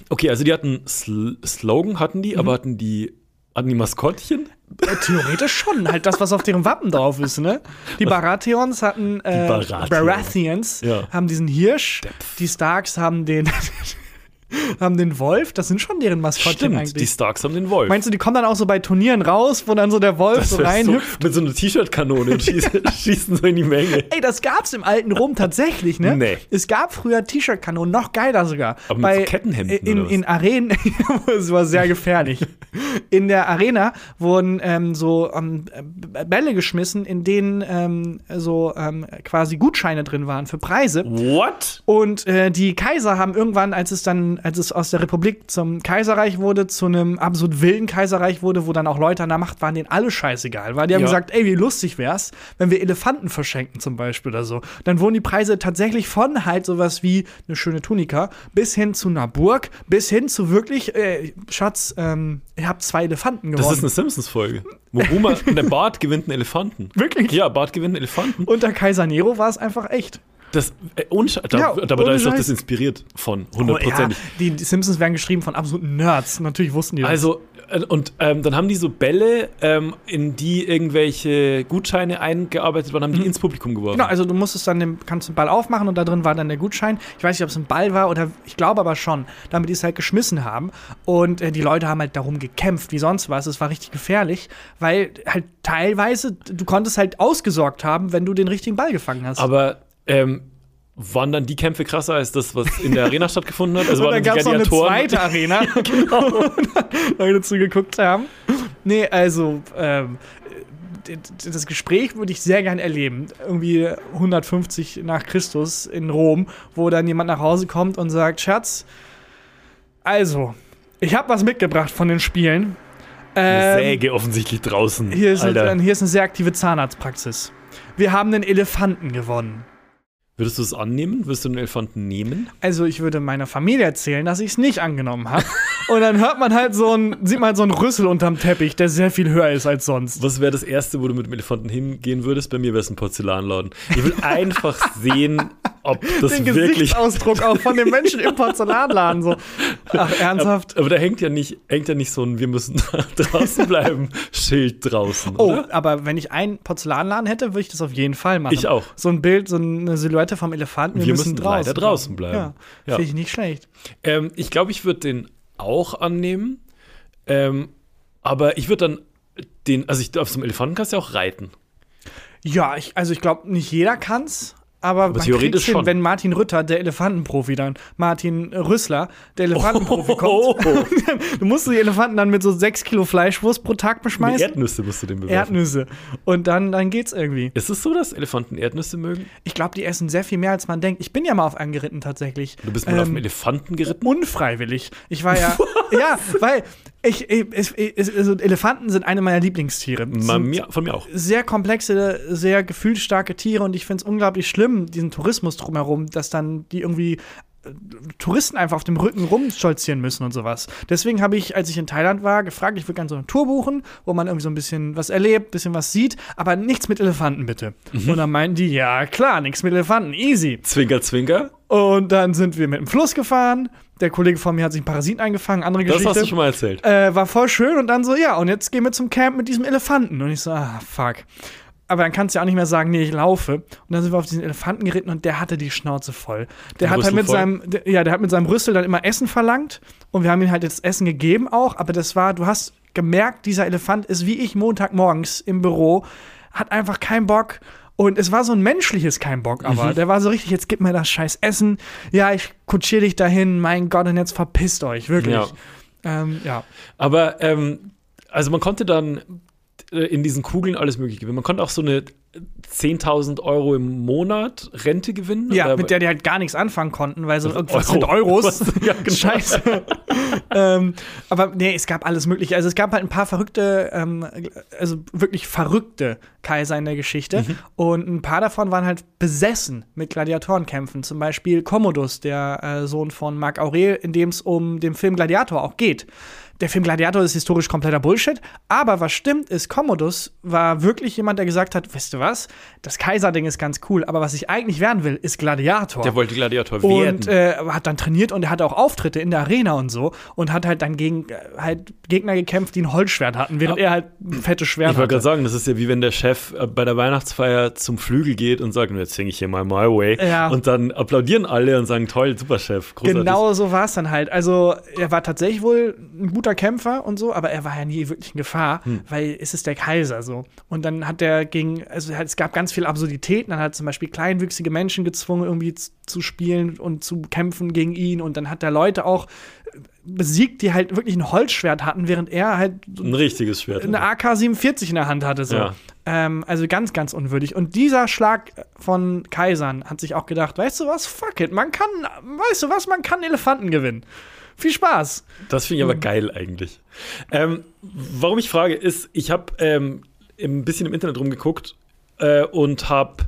Okay, also die hatten Sl Slogan, hatten die, Mhm. aber hatten die, hatten die Maskottchen? Äh, Theoretisch schon, halt das, was auf deren Wappen drauf ist, ne? Die Baratheons hatten, äh, Baratheons. Baratheons Ja. haben diesen Hirsch, die Starks haben den, haben den Wolf, das sind schon deren Maskottchen Stimmt, eigentlich. die Starks haben den Wolf. Meinst du, die kommen dann auch so bei Turnieren raus, wo dann so der Wolf so reinhüpft? mit so einer T-Shirt-Kanone und schießen, [LAUGHS] schießen so in die Menge. Ey, das gab's im alten Rom tatsächlich, ne? Nee. Es gab früher T-Shirt-Kanonen, noch geiler sogar. Aber mit so Kettenhemden in, in Arenen, [LAUGHS] es war sehr gefährlich. [LAUGHS] In der Arena wurden ähm, so ähm, Bälle geschmissen, in denen ähm, so ähm, quasi Gutscheine drin waren für Preise. What? Und äh, die Kaiser haben irgendwann, als es dann, als es aus der Republik zum Kaiserreich wurde, zu einem absolut wilden Kaiserreich wurde, wo dann auch Leute an der Macht waren, denen alles scheißegal war. Die haben Ja. gesagt, ey, wie lustig wär's, wenn wir Elefanten verschenken zum Beispiel oder so. Dann wurden die Preise tatsächlich von halt sowas wie eine schöne Tunika bis hin zu einer Burg, bis hin zu wirklich, äh, Schatz, ähm, ihr habt zwei Elefanten Das gewonnen. ist eine Simpsons-Folge. Wo Boomer, [LAUGHS] der Bart gewinnt einen Elefanten. Wirklich? Ja, Bart gewinnt einen Elefanten. Unter Kaiser Nero war es einfach echt. Das, äh, ohne da, Ja, aber da ohne ist doch das inspiriert von, Oh, ja, die, die Simpsons werden geschrieben von absoluten Nerds. Natürlich wussten die das. Also, äh, und ähm, dann haben die so Bälle, ähm, in die irgendwelche Gutscheine eingearbeitet waren, haben die ins Publikum geworfen. Genau, also du musstest dann den, kannst den Ball aufmachen und da drin war dann der Gutschein. Ich weiß nicht, ob es ein Ball war oder ich glaube aber schon, damit die es halt geschmissen haben. Und äh, die Leute haben halt darum gekämpft, wie sonst was. Es war richtig gefährlich, weil halt teilweise du konntest halt ausgesorgt haben, wenn du den richtigen Ball gefangen hast. Aber ähm, waren dann die Kämpfe krasser als das, was in der Arena [LAUGHS] stattgefunden hat? Also und dann gab es noch eine zweite Arena, [LAUGHS] genau. [LAUGHS] Leute zugeguckt haben. Nee, also ähm, das Gespräch würde ich sehr gern erleben. Irgendwie 150 nach Christus in Rom, wo dann jemand nach Hause kommt und sagt, Schatz, also, ich habe was mitgebracht von den Spielen. Eine Ähm, Säge offensichtlich draußen. hier, ist Alter. eine, hier ist eine sehr aktive Zahnarztpraxis. Wir haben einen Elefanten gewonnen. Würdest du es annehmen? Würdest du einen Elefanten nehmen? Also ich würde meiner Familie erzählen, dass ich es nicht angenommen habe. [LAUGHS] und dann hört man halt so ein, sieht man halt so einen Rüssel unterm Teppich, der sehr viel höher ist als sonst. Was wäre das Erste, wo du mit dem Elefanten hingehen würdest? Bei mir wäre es ein Porzellanladen. Ich will einfach sehen, ob [LAUGHS] das Den wirklich. Gesichtsausdruck auch von den Menschen im Porzellanladen so. [LAUGHS] Ach, ernsthaft? Aber da hängt ja nicht, hängt ja nicht so ein Wir müssen [LAUGHS] draußen bleiben Schild draußen. Oh, Oder? aber wenn ich einen Porzellanladen hätte, würde ich das auf jeden Fall machen. Ich auch. So ein Bild, so eine Silhouette vom Elefanten. Wir, Wir müssen, müssen draußen leider draußen bleiben. Ja, Ja. finde ich nicht schlecht. Ähm, ich glaube, ich würde den auch annehmen. Ähm, aber ich würde dann den, also ich, auf so einem Elefanten kannst du ja auch reiten. Ja, ich, also ich glaube, nicht jeder kann's. Aber, man theoretisch hin, schon. wenn Martin Rütter, der Elefantenprofi, dann Martin Rüssler, der Elefantenprofi [LAUGHS] Oh. kommt. [LAUGHS] du musst die Elefanten dann mit so sechs Kilo Fleischwurst pro Tag Mit beschmeißen. Erdnüsse musst du den bewerfen. Erdnüsse. Und dann, dann geht's irgendwie. Ist es so, dass Elefanten Erdnüsse mögen? Ich glaube, die essen sehr viel mehr, als man denkt. Ich bin ja mal auf einen geritten tatsächlich. Du bist mal auf Ähm, einem Elefanten geritten? Unfreiwillig. Ich war ja. [LAUGHS] ja, weil ich, ich, es, also Elefanten sind eine meiner Lieblingstiere. Mir, von mir auch. sehr komplexe, sehr gefühlsstarke Tiere und ich finde es unglaublich schlimm, diesen Tourismus drumherum, dass dann die irgendwie Touristen einfach auf dem Rücken rumstolzieren müssen und sowas. Deswegen habe ich, als ich in Thailand war, gefragt, ich würde gerne so eine Tour buchen, wo man irgendwie so ein bisschen was erlebt, bisschen was sieht, aber nichts mit Elefanten bitte. Mhm. Und dann meinten die, ja klar, nichts mit Elefanten, easy. Zwinker, zwinker. Und dann sind wir mit dem Fluss gefahren. Der Kollege von mir hat sich einen Parasiten eingefangen, andere Das Geschichte. hast du schon mal erzählt. Äh, war voll schön und dann so, ja, und jetzt gehen wir zum Camp mit diesem Elefanten. Und ich so, ah, fuck. Aber dann kannst du ja auch nicht mehr sagen, nee, ich laufe. Und dann sind wir auf diesen Elefanten geritten und der hatte die Schnauze voll. Der Den hat halt mit voll? seinem, ja, der hat mit seinem Rüssel dann immer Essen verlangt und wir haben ihm halt jetzt Essen gegeben auch, aber das war, du hast gemerkt, dieser Elefant ist wie ich Montagmorgens im Büro, hat einfach keinen Bock. Und es war so ein menschliches kein Bock, aber Mhm. der war so richtig, jetzt gib mir das scheiß Essen. Ja, ich kutschiere dich dahin, mein Gott, und jetzt verpisst euch, wirklich. Ja. Ähm, ja. Aber, ähm, also man konnte dann in diesen Kugeln alles Mögliche gewinnen. Man konnte auch so eine 10.000 Euro im Monat Rente gewinnen. Ja, mit der die halt gar nichts anfangen konnten, weil so irgendwas Euro. sind Euros. [LAUGHS] Was? Ja, genau. Scheiße. [LAUGHS] ähm, aber nee, es gab alles Mögliche. Also es gab halt ein paar verrückte, ähm, also wirklich verrückte Kaiser in der Geschichte. Mhm. Und ein paar davon waren halt besessen mit Gladiatorenkämpfen. Zum Beispiel Commodus, der äh, Sohn von Marc Aurel, in dem es um den Film Gladiator auch geht. Der Film Gladiator ist historisch kompletter Bullshit, aber was stimmt ist, Commodus war wirklich jemand, der gesagt hat, weißt du was, das Kaiserding ist ganz cool, aber was ich eigentlich werden will, ist Gladiator. Der wollte Gladiator werden. Und äh, hat dann trainiert und er hatte auch Auftritte in der Arena und so und hat halt dann gegen äh, halt Gegner gekämpft, die ein Holzschwert hatten, während er halt ein fettes Schwert ich wollte hatte. gerade sagen, das ist ja wie wenn der Chef äh, bei der Weihnachtsfeier zum Flügel geht und sagt, jetzt singe ich hier mal My Way. Ja. Und dann applaudieren alle und sagen, toll, super Chef, großartig. Genau so war es dann halt. Also, er war tatsächlich wohl ein guter Kämpfer und so, aber er war ja nie wirklich in Gefahr, Hm. weil es ist der Kaiser so. Und dann hat er gegen, also es gab ganz viele Absurditäten. Dann hat er zum Beispiel kleinwüchsige Menschen gezwungen, irgendwie zu spielen und zu kämpfen gegen ihn. Und dann hat er Leute auch besiegt, die halt wirklich ein Holzschwert hatten, während er halt Ein richtiges Schwert. eine AK-47 in der Hand hatte. So. Ja. Ähm, also ganz, ganz unwürdig. Und dieser Schlag von Kaisern hat sich auch gedacht, weißt du was, fuck it, man kann, weißt du was, man kann Elefanten gewinnen. Viel Spaß. Das finde ich aber geil eigentlich. Ähm, warum ich frage, ist, ich habe ähm, ein bisschen im Internet rumgeguckt äh, und habe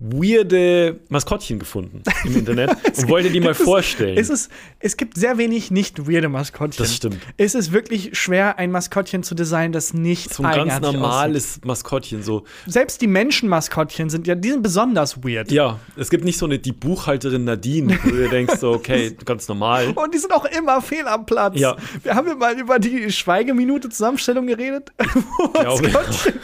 weirde Maskottchen gefunden im Internet [LAUGHS] und wollte die mal vorstellen. Es, ist, es gibt sehr wenig nicht weirde Maskottchen. Das stimmt. Es ist wirklich schwer, ein Maskottchen zu designen, das nicht so ein ganz eigenartig aussieht. normales Maskottchen, so. Selbst die Menschenmaskottchen sind ja, die sind besonders weird. Ja, es gibt nicht so eine, die Buchhalterin Nadine, wo du [LAUGHS] denkst, so, okay, ganz normal. Und die sind auch immer fehl am Platz. Ja. Wir haben ja mal über die Schweigeminute-Zusammenstellung geredet. [LAUGHS] Wo. Maskottchen,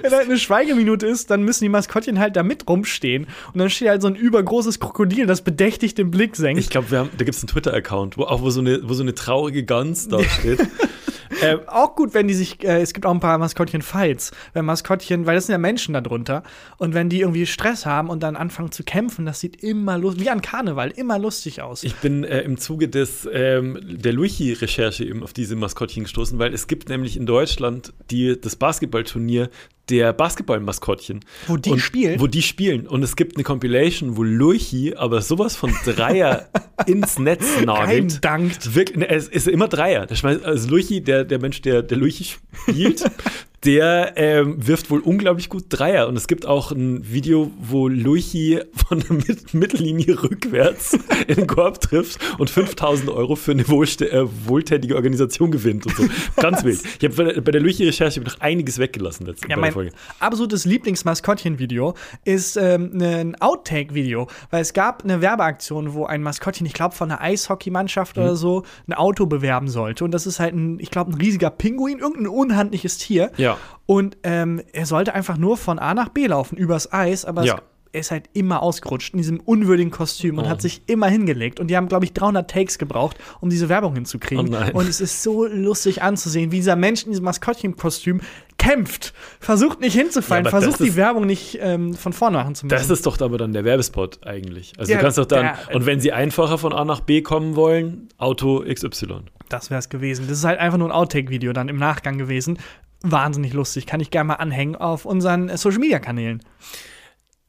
wenn halt eine Schweigeminute ist, dann müssen die Maskottchen halt da mit rumstehen. Und dann steht halt so ein übergroßes Krokodil, das bedächtig den Blick senkt. Ich glaube, da gibt es einen Twitter-Account, wo auch wo so, eine, wo so eine traurige Gans da steht. [LAUGHS] ähm, auch gut, wenn die sich, äh, es gibt auch ein paar Maskottchen-Fights, wenn Maskottchen, weil das sind ja Menschen darunter, und wenn die irgendwie Stress haben und dann anfangen zu kämpfen, das sieht immer lustig, wie an Karneval, immer lustig aus. Ich bin äh, im Zuge des, ähm, der Luigi-Recherche eben auf diese Maskottchen gestoßen, weil es gibt nämlich in Deutschland die, das Basketballturnier der Basketball-Maskottchen. Wo die Und- spielen? Wo die spielen. Und es gibt eine Compilation, wo Luigi aber sowas von Dreier [LAUGHS] ins Netz nagelt. Eindankt. Wirklich, ne, es ist immer Dreier. Der schmeißt, also Luigi, der, der Mensch, der, der Luigi spielt, [LAUGHS] der ähm, wirft wohl unglaublich gut Dreier. Und es gibt auch ein Video, wo Luigi von der Mit Mittellinie rückwärts [LAUGHS] in den Korb trifft und 5000 Euro für eine wohlste äh, wohltätige Organisation gewinnt und so. Ganz wild. Ich habe bei der, Luigi-Recherche noch einiges weggelassen letzte Ja, mein Folge. absolutes Lieblingsmaskottchen-Video ist ähm, ein Outtake-Video, weil es gab eine Werbeaktion, wo ein Maskottchen, ich glaube von einer Eishockeymannschaft Mhm. oder so, ein Auto bewerben sollte. Und das ist halt ein, ich glaube, ein riesiger Pinguin, irgendein unhandliches Tier. Ja. Und ähm, er sollte einfach nur von A nach B laufen, übers Eis, aber Ja. es, er ist halt immer ausgerutscht in diesem unwürdigen Kostüm und Oh. hat sich immer hingelegt. Und die haben, glaube ich, 300 Takes gebraucht, um diese Werbung hinzukriegen. Oh. Und es ist so lustig anzusehen, wie dieser Mensch in diesem Maskottchenkostüm kämpft, versucht nicht hinzufallen, Ja, versucht die ist- Werbung nicht ähm, von vorne machen zu müssen. Das ist doch aber dann der Werbespot eigentlich. Also Ja, du kannst doch dann, der- und wenn sie einfacher von A nach B kommen wollen, Auto XY. Das wäre es gewesen. Das ist halt einfach nur ein Outtake-Video dann im Nachgang gewesen. Wahnsinnig lustig. Kann ich gerne mal anhängen auf unseren äh, Social-Media-Kanälen.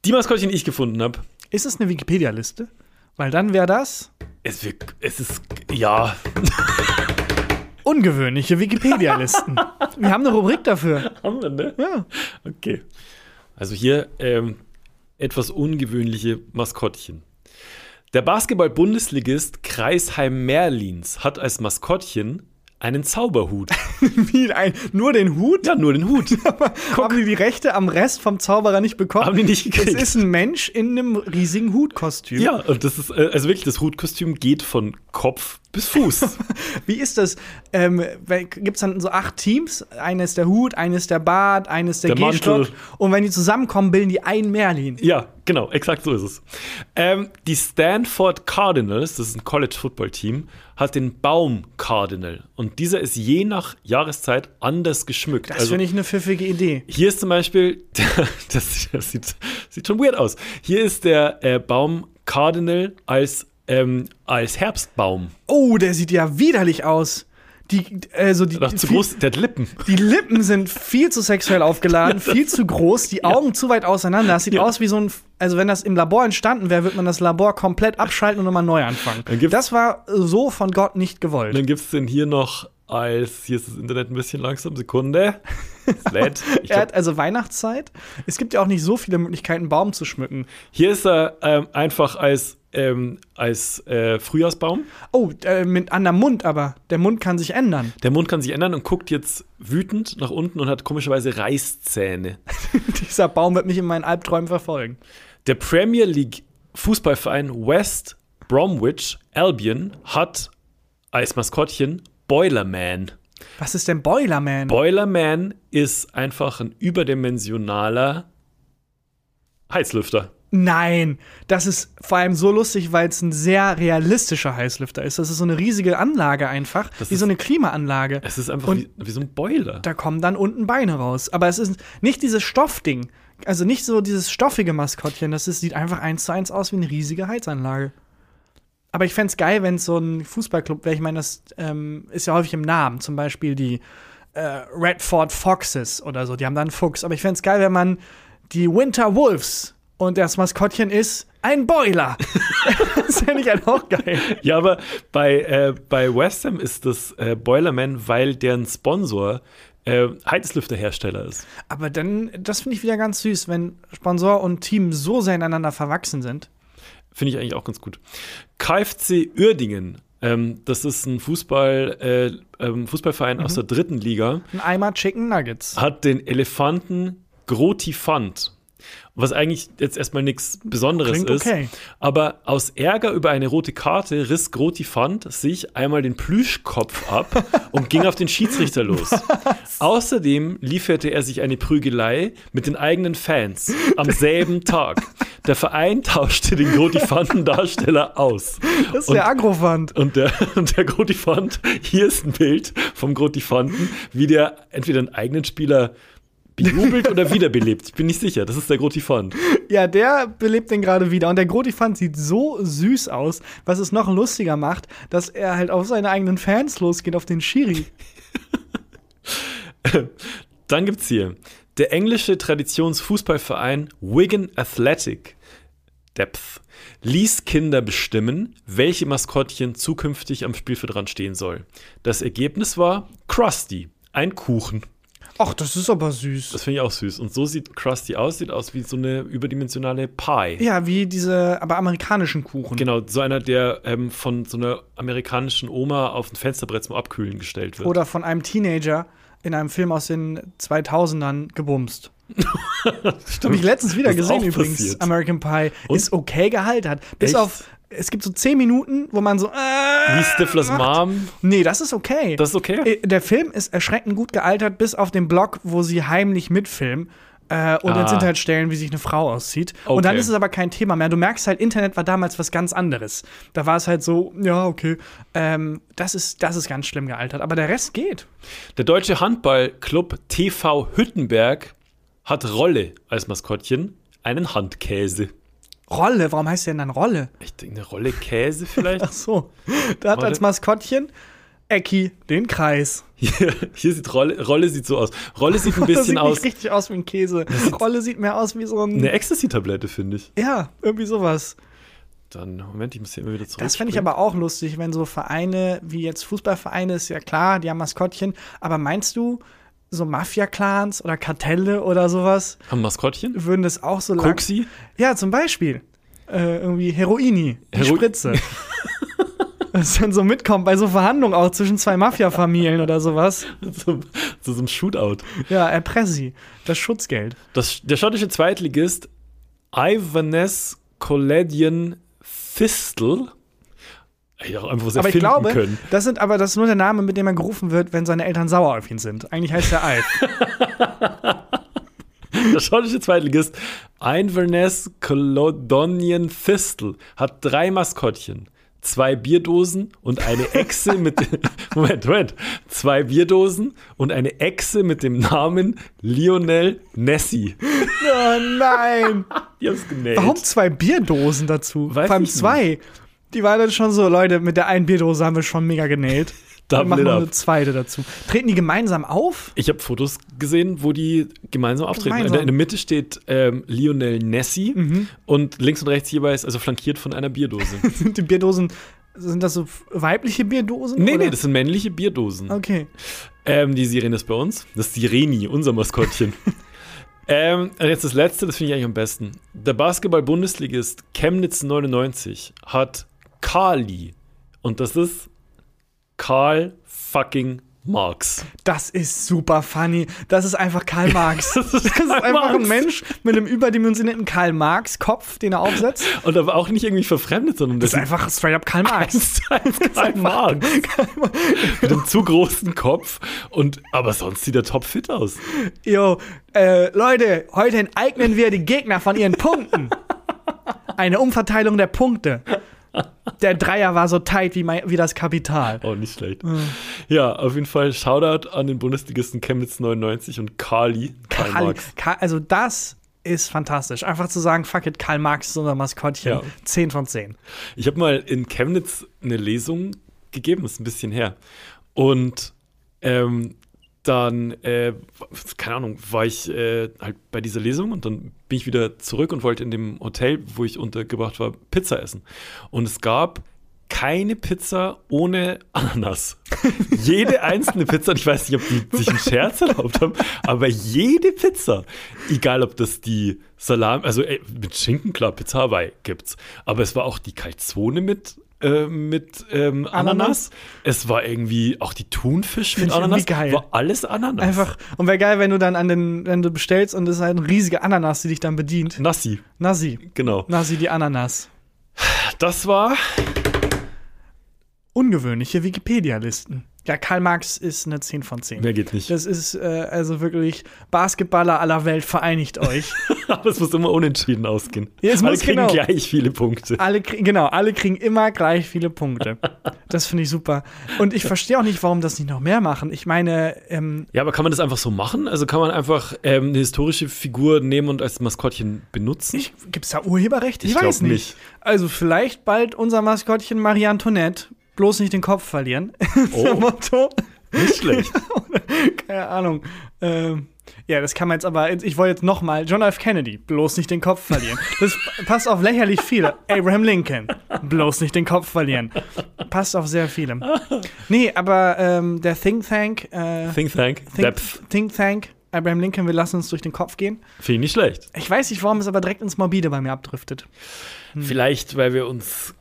Die Maskottchen, die ich gefunden habe, Ist es eine Wikipedia-Liste? Weil dann wäre das es, es ist, ja, ungewöhnliche Wikipedia-Listen. [LAUGHS] Wir haben eine Rubrik dafür. haben wir, ne? Ja. Okay. Also hier ähm, etwas ungewöhnliche Maskottchen. Der Basketball-Bundesligist Kreisheim Merlins hat als Maskottchen einen Zauberhut. [LAUGHS] Wie ein, nur den Hut? Ja, nur den Hut. [LAUGHS] Haben die die Rechte am Rest vom Zauberer nicht bekommen? Haben die nicht Es gekriegt. ist ein Mensch in einem riesigen Hutkostüm. Ja, und das ist, äh, also wirklich, das Hutkostüm geht von Kopf bis Fuß. [LAUGHS] Wie ist das? Ähm, Gibt es dann so acht Teams? Eines der Hut, eines der Bart, eines der, Der Gehstock. Und wenn die zusammenkommen, bilden die einen Merlin. ja, genau, exakt so ist es. Ähm, die Stanford Cardinals, das ist ein College-Football-Team, hat den Baum Cardinal. Und dieser ist je nach Jahreszeit anders geschmückt. Das Also- finde ich eine pfiffige Idee. Hier ist zum Beispiel, [LAUGHS] das, das sieht, sieht schon weird aus. Hier ist der äh, Baum Cardinal als, ähm, als Herbstbaum. Oh, der sieht ja widerlich aus. Die, also die, Noch zu viel- groß, der hat Lippen. die Lippen sind viel zu sexuell aufgeladen, [LAUGHS] viel zu groß, die Augen zu weit auseinander. Das sieht Ja. aus wie so ein, also wenn das im Labor entstanden wäre, würde man das Labor komplett abschalten und nochmal neu anfangen. Das war so von Gott nicht Und gewollt. dann gibt es den hier noch als, hier ist das Internet ein bisschen langsam, Sekunde. [LAUGHS] Ich Er hat also Weihnachtszeit. Es gibt ja auch nicht so viele Möglichkeiten, einen Baum zu schmücken. hier ist er ähm, einfach als, ähm, als äh, Frühjahrsbaum. Oh, äh, mit an der Mund aber. Der Mund kann sich ändern. Der Mund kann sich ändern und guckt jetzt wütend nach unten und hat komischerweise Reißzähne. [LAUGHS] Dieser Baum wird mich in meinen Albträumen verfolgen. Der Premier League Fußballverein West Bromwich Albion hat als Maskottchen Boilerman. Was ist denn Boilerman? Boilerman ist einfach ein überdimensionaler Heizlüfter. Nein, das ist vor allem so lustig, weil es ein sehr realistischer Heißlüfter ist. Das ist so eine riesige Anlage einfach, Das wie ist- so eine Klimaanlage. Es ist einfach wie, wie so ein Boiler. Da kommen dann unten Beine raus. Aber es ist nicht dieses Stoffding. Also nicht so dieses stoffige Maskottchen. Das ist, sieht einfach eins zu eins aus wie eine riesige Heizanlage. Aber ich fände es geil, wenn es so ein Fußballclub wäre. Ich meine, das ähm, ist ja häufig im Namen. Zum Beispiel die äh, Redford Foxes oder so. Die haben da einen Fuchs. Aber ich fände es geil, wenn man die Winter Wolves und das Maskottchen ist ein Boiler. [LAUGHS] das fände ich halt auch geil. Ja, aber bei, äh, bei West Ham ist das äh, Boilerman, weil deren Sponsor äh, Heizlüfterhersteller ist. Aber dann, das finde ich wieder ganz süß, wenn Sponsor und Team so sehr ineinander verwachsen sind. Finde ich eigentlich auch ganz gut. KFC Uerdingen, ähm, das ist ein Fußball, äh, ähm, Fußballverein aus der dritten Liga, Ein Eimer Chicken Nuggets. hat den Elefanten Grotifant. Was eigentlich jetzt erstmal nichts Besonderes Klingt ist. okay. Aber aus Ärger über eine rote Karte riss Grotifant sich einmal den Plüschkopf ab [LAUGHS] und ging auf den Schiedsrichter los. Außerdem lieferte er sich eine Prügelei mit den eigenen Fans am selben [LAUGHS] Tag. Der Verein tauschte den Grotifanten-Darsteller aus. Das ist Und- der Agrofand. Und der, und der Grotifant, hier ist ein Bild vom Grotifanten, wie der entweder einen eigenen Spieler bejubelt oder wiederbelebt. Ich bin nicht sicher. Das ist der Grotifant. Ja, der belebt den gerade wieder. Und der Grotifant sieht so süß aus, was es noch lustiger macht, dass er halt auf seine eigenen Fans losgeht, auf den Schiri. [LAUGHS] Dann gibt's hier der englische Traditionsfußballverein Wigan Athletic Depth ließ Kinder bestimmen, welche Maskottchen zukünftig am Spielfeldrand stehen soll. Das Ergebnis war Krusty, ein Kuchen. Ach, das ist aber süß. Das finde ich auch süß. Und so sieht Krusty aus, sieht aus wie so eine überdimensionale Pie. Ja, wie diese, aber amerikanischen Kuchen. Genau, so einer, der ähm, von so einer amerikanischen Oma auf ein Fensterbrett zum Abkühlen gestellt wird. Oder von einem Teenager in einem Film aus den 2000ern gebumst. [LAUGHS] Habe ich letztens wieder gesehen übrigens. passiert. American Pie Und? ist okay gealtert. Bis Echt? auf, es gibt so 10 Minuten, wo man so. Äh, Wie Stiflers Mom. Nee, das ist okay. Das ist okay. Äh, Der Film ist erschreckend gut gealtert, bis auf den Block, wo sie heimlich mitfilmen. Äh, und Ah. dann sind halt Stellen, wie sich eine Frau auszieht. Und dann Okay. ist es aber kein Thema mehr. Du merkst halt, Internet war damals was ganz anderes. Da war es halt so, ja, okay. Ähm, das, ist, das ist ganz schlimm gealtert. Aber der Rest geht. Der deutsche Handballclub TV Hüttenberg hat Rolle als Maskottchen, einen Handkäse. Rolle, warum heißt der denn dann Rolle? Ich denke, eine Rolle Käse vielleicht? [LAUGHS] Ach so. Der hat Warte. als Maskottchen Ecki den Kreis. Hier, hier sieht Rolle, Rolle sieht so aus. Rolle sieht ein [LAUGHS] bisschen sieht aus. nicht richtig aus wie ein Käse. Rolle sieht mehr aus wie so ein. Eine Ecstasy-Tablette, finde ich. Ja, irgendwie sowas. Dann, Moment, ich muss hier immer wieder zurück. Das fände ich aber auch lustig, wenn so Vereine wie jetzt Fußballvereine ist ja klar, die haben Maskottchen. Aber meinst du, so Mafia-Clans oder Kartelle oder sowas Haben Maskottchen? würden das auch so lang. Koksi? Ja, zum Beispiel. Äh, irgendwie Heroini, Hero- Spritze. [LAUGHS] Das dann so mitkommt bei so Verhandlungen auch zwischen zwei Mafia-Familien oder sowas. Zu, zu so einem Shootout. Ja, Erpressi, das Schutzgeld. Das, der schottische Zweitligist Ivanes Colledian Thistle. Hätte auch einfach was Aber ich glaube, können. das sind aber das ist nur der Name, mit dem er gerufen wird, wenn seine Eltern sauer auf ihn sind. Eigentlich heißt er Alf. [LAUGHS] Der schottische Zweitligist Inverness Caledonian Thistle hat drei Maskottchen. Zwei Bierdosen und eine Echse [LAUGHS] mit Moment, Moment. Zwei Bierdosen und eine Echse mit dem Namen Lionel Nessie. oh nein! [LAUGHS] Die haben's genäht. Warum zwei Bierdosen dazu? Weiß Vor allem ich nicht. Die waren dann schon so, Leute, mit der einen Bierdose haben wir schon mega genäht. [LAUGHS] Dann machen wir eine zweite dazu. Treten die gemeinsam auf? Ich habe Fotos gesehen, wo die gemeinsam auftreten. Gemeinsam. In, der, Mitte steht ähm, Lionel Nessie Mhm. und links und rechts jeweils, also flankiert von einer Bierdose. [LAUGHS] Sind die Bierdosen, sind das so weibliche Bierdosen? nee, oder? nee, das sind männliche Bierdosen. Okay. Ähm, die Sirene ist bei uns. Das ist Sireni, unser Maskottchen. [LAUGHS] ähm, und jetzt das letzte, das finde ich eigentlich am besten. Der Basketball-Bundesligist Chemnitz 99 hat Kali. Und das ist Karl fucking Marx. Das ist super funny. Das ist einfach Karl [LAUGHS] Marx. Das ist, Karl einfach ein. Mensch mit einem überdimensionierten Karl Marx-Kopf, den er aufsetzt. Und aber auch nicht irgendwie verfremdet, sondern Das das ist einfach straight up Karl Marx. [LAUGHS] ist einfach [LAUGHS] Karl Marx. Mit einem zu großen Kopf. Und, aber sonst sieht er topfit aus. Jo, äh, Leute, heute enteignen wir die Gegner von ihren Punkten. Eine Umverteilung der Punkte. Der Dreier war so tight wie, mein, wie das Kapital. Oh, nicht schlecht. Ja, auf jeden Fall Shoutout an den Bundesligisten Chemnitz 99 und Kali. Karl, Karl, Marx. Karl, also das ist fantastisch. Einfach zu sagen, fuck it, Karl Marx ist unser Maskottchen. Ja. 10 von 10. Ich habe mal in Chemnitz eine Lesung gegeben, ist ein bisschen her. Und ähm, dann, äh, keine Ahnung, war ich äh, halt bei dieser Lesung und dann bin ich wieder zurück und wollte in dem Hotel, wo ich untergebracht war, Pizza essen. Und es gab keine Pizza ohne Ananas. [LAUGHS] jede einzelne Pizza, und ich weiß nicht, ob die sich einen Scherz erlaubt haben, aber jede Pizza, egal ob das die Salam, also ey, mit Schinken, klar, Pizza Hawaii gibt's, aber es war auch die Calzone mit, äh, mit ähm, Ananas. Ananas. Es war irgendwie auch die Thunfisch Find mit Ananas. geil. War alles Ananas. Einfach, und wäre geil, wenn du dann an den, wenn du bestellst und es ist halt eine riesige Ananas, die dich dann bedient. Nassi, Nasi. genau. Nasi die Ananas. Das war Ungewöhnliche Wikipedia-Listen. Ja, Karl Marx ist eine 10 von 10. Mehr geht nicht. Das ist äh, also wirklich Basketballer aller Welt, vereinigt euch. [LAUGHS] Aber es muss immer unentschieden ausgehen. Ja, Alle muss kriegen genau. gleich viele Punkte. alle kriegen, genau, alle kriegen immer gleich viele Punkte. Das finde ich super. Und ich verstehe auch nicht, warum das nicht noch mehr machen. Ich meine, ähm, Ja, aber kann man das einfach so machen? Also kann man einfach ähm, eine historische Figur nehmen und als Maskottchen benutzen? gibt es da Urheberrecht? Ich, Ich weiß nicht. nicht. Also vielleicht bald unser Maskottchen Marie Antoinette. Bloß nicht den Kopf verlieren. [LAUGHS] Oh. Motto. Nicht schlecht. [LAUGHS] Keine Ahnung. Ähm, ja, das kann man jetzt aber. Ich wollte jetzt noch mal John F. Kennedy. Bloß nicht den Kopf verlieren. Das [LAUGHS] passt auf lächerlich viele. Abraham Lincoln. Bloß nicht den Kopf verlieren. Passt auf sehr viele. Nee, aber ähm, der Think Tank. Äh, Think Tank. Think, Depth. Think Tank. Abraham Lincoln, wir lassen uns durch den Kopf gehen. Finde ich nicht schlecht. Ich weiß nicht, warum es aber direkt ins Morbide bei mir abdriftet. Vielleicht, weil wir uns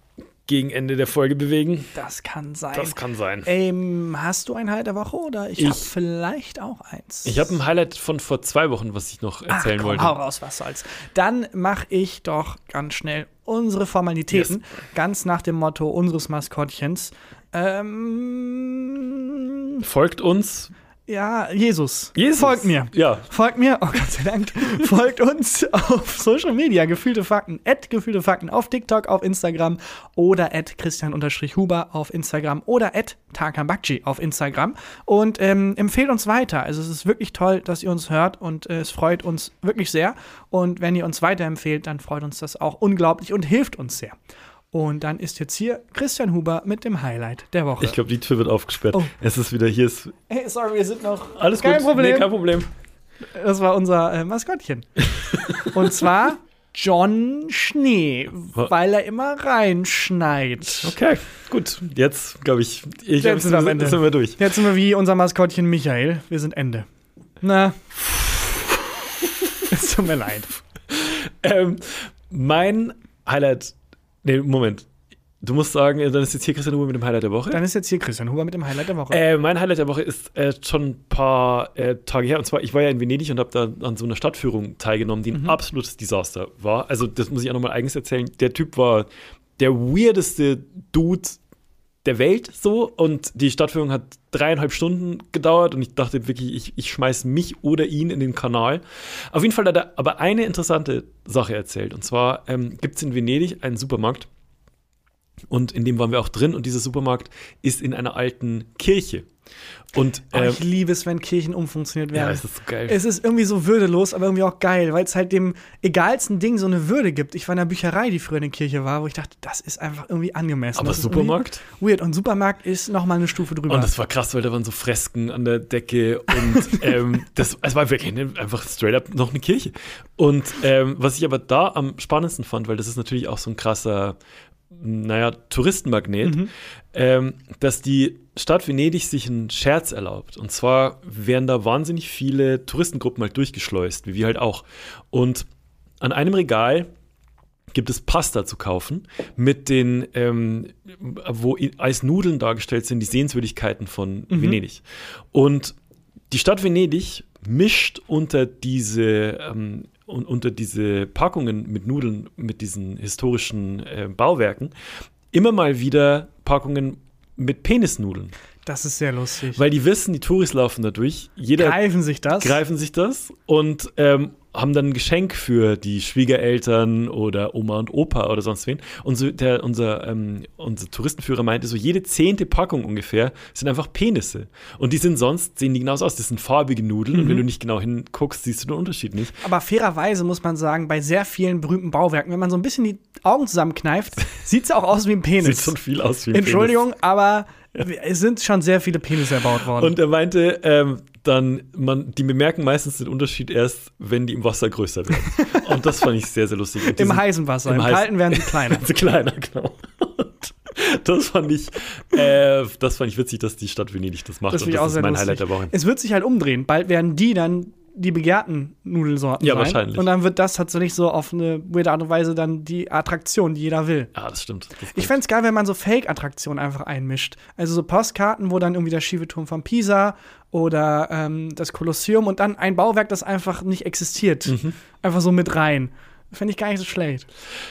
gegen Ende der Folge bewegen. Das kann sein. Das kann sein. ähm, hast du ein Highlight der Woche oder ich, Ich- habe vielleicht auch eins? Ich habe ein Highlight von vor zwei Wochen, was ich noch Ach, erzählen komm, wollte. hau raus, was soll's. Dann mache ich doch ganz schnell unsere Formalitäten, ganz nach dem Motto unseres Maskottchens. Ähm, Folgt uns ja, Jesus. Jesus. Folgt mir. Ja. Folgt mir, oh Gott sei Dank. [LAUGHS] Folgt uns auf Social Media, gefühlte Fakten, at gefühlte Fakten auf TikTok, auf Instagram oder at Christian-Huber auf Instagram oder at Tarkan Bakci auf Instagram. Und ähm, empfehlt uns weiter. Also es ist wirklich toll, dass ihr uns hört und äh, es freut uns wirklich sehr. Und wenn ihr uns weiterempfehlt, dann freut uns das auch unglaublich und hilft uns sehr. Und dann ist jetzt hier Christian Huber mit dem Highlight der Woche. Ich glaube, die Tür wird aufgesperrt. Oh. Es ist wieder hier. Ist hey, sorry, wir sind noch. alles Kein gut. Problem. Nee, kein Problem. Das war unser äh, Maskottchen. Und zwar John Schnee, weil er immer reinschneit. Okay, gut. Jetzt, glaube ich, ich Jetzt sind wir am Ende. sind wir durch. Jetzt sind wir wie unser Maskottchen Michael. Wir sind Ende. Na. [LAUGHS] es tut mir leid. Ähm, mein Highlight. Nee, Moment. Du musst sagen, dann ist jetzt hier Christian Huber mit dem Highlight der Woche. Dann ist jetzt hier Christian Huber mit dem Highlight der Woche. Äh, mein Highlight der Woche ist äh, schon ein paar äh, Tage her. Und zwar, ich war ja in Venedig und habe da an so einer Stadtführung teilgenommen, die ein absolutes Desaster war. Also, das muss ich auch nochmal eigens erzählen. Der Typ war der weirdeste Dude der Welt so und die Stadtführung hat dreieinhalb Stunden gedauert und ich dachte wirklich, ich, ich schmeiß mich oder ihn in den Kanal. Auf jeden Fall hat er aber eine interessante Sache erzählt. Und zwar ähm, gibt es in Venedig einen Supermarkt und in dem waren wir auch drin und dieser Supermarkt ist in einer alten Kirche. Und ähm, ich liebe es, wenn Kirchen umfunktioniert werden. ja, es ist so geil. Es ist irgendwie so würdelos, aber irgendwie auch geil, weil es halt dem egalsten Ding so eine Würde gibt. Ich war in einer Bücherei, die früher in der Kirche war, wo ich dachte, das ist einfach irgendwie angemessen. Aber das Supermarkt? Weird. Und Supermarkt ist noch mal eine Stufe drüber. Und das war krass, weil da waren so Fresken an der Decke und [LAUGHS] ähm, das es war wirklich einfach straight up noch eine Kirche. Und ähm, was ich aber da am spannendsten fand, weil das ist natürlich auch so ein krasser, naja, Touristenmagnet, ähm, dass die Stadt Venedig sich einen Scherz erlaubt. Und zwar werden da wahnsinnig viele Touristengruppen halt durchgeschleust, wie wir halt auch. Und an einem Regal gibt es Pasta zu kaufen mit den, ähm, wo als Nudeln dargestellt sind, die Sehenswürdigkeiten von Venedig. Und die Stadt Venedig mischt unter diese, ähm, un unter diese Packungen mit Nudeln, mit diesen historischen äh, Bauwerken, immer mal wieder Packungen mit Penisnudeln. Das ist sehr lustig. Weil die wissen, die Touris laufen da durch. Jeder Greifen sich das? greifen sich das und ähm, haben dann ein Geschenk für die Schwiegereltern oder Oma und Opa oder sonst wen. Und so der, unser, ähm, unser Touristenführer meinte, so jede zehnte Packung ungefähr sind einfach Penisse. Und die sind sonst, sehen die genauso aus. Das sind farbige Nudeln und wenn du nicht genau hinguckst, siehst du den Unterschied nicht. Aber fairerweise muss man sagen, bei sehr vielen berühmten Bauwerken, wenn man so ein bisschen die Augen zusammenkneift, [LAUGHS] sieht es auch aus wie ein Penis. Sieht schon viel aus wie ein Entschuldigung, aber es sind schon sehr viele Penisse erbaut worden. Und er meinte, ähm, dann, man, die bemerken meistens den Unterschied erst, wenn die im Wasser größer werden. und das fand ich sehr, sehr lustig. Und Im diesen- heißen Wasser, im, im heißen- kalten werden sie kleiner. [LAUGHS] Also kleiner, genau. Und das fand ich, äh, das fand ich witzig, dass die Stadt Venedig das macht. Das und das ist mein lustig. Highlight der Woche. Es wird sich halt umdrehen. Bald werden die dann die begehrten Nudelsorten Ja, sein. wahrscheinlich. Und dann wird das tatsächlich so auf eine weirde Art und Weise dann die Attraktion, die jeder will. Ja, das stimmt. Das Ich fände es geil, wenn man so Fake-Attraktionen einfach einmischt. Also so Postkarten, wo dann irgendwie der schiefe Turm von Pisa oder ähm, das Kolosseum und dann ein Bauwerk, das einfach nicht existiert. Mhm. Einfach so mit rein. Fände ich gar nicht so schlecht.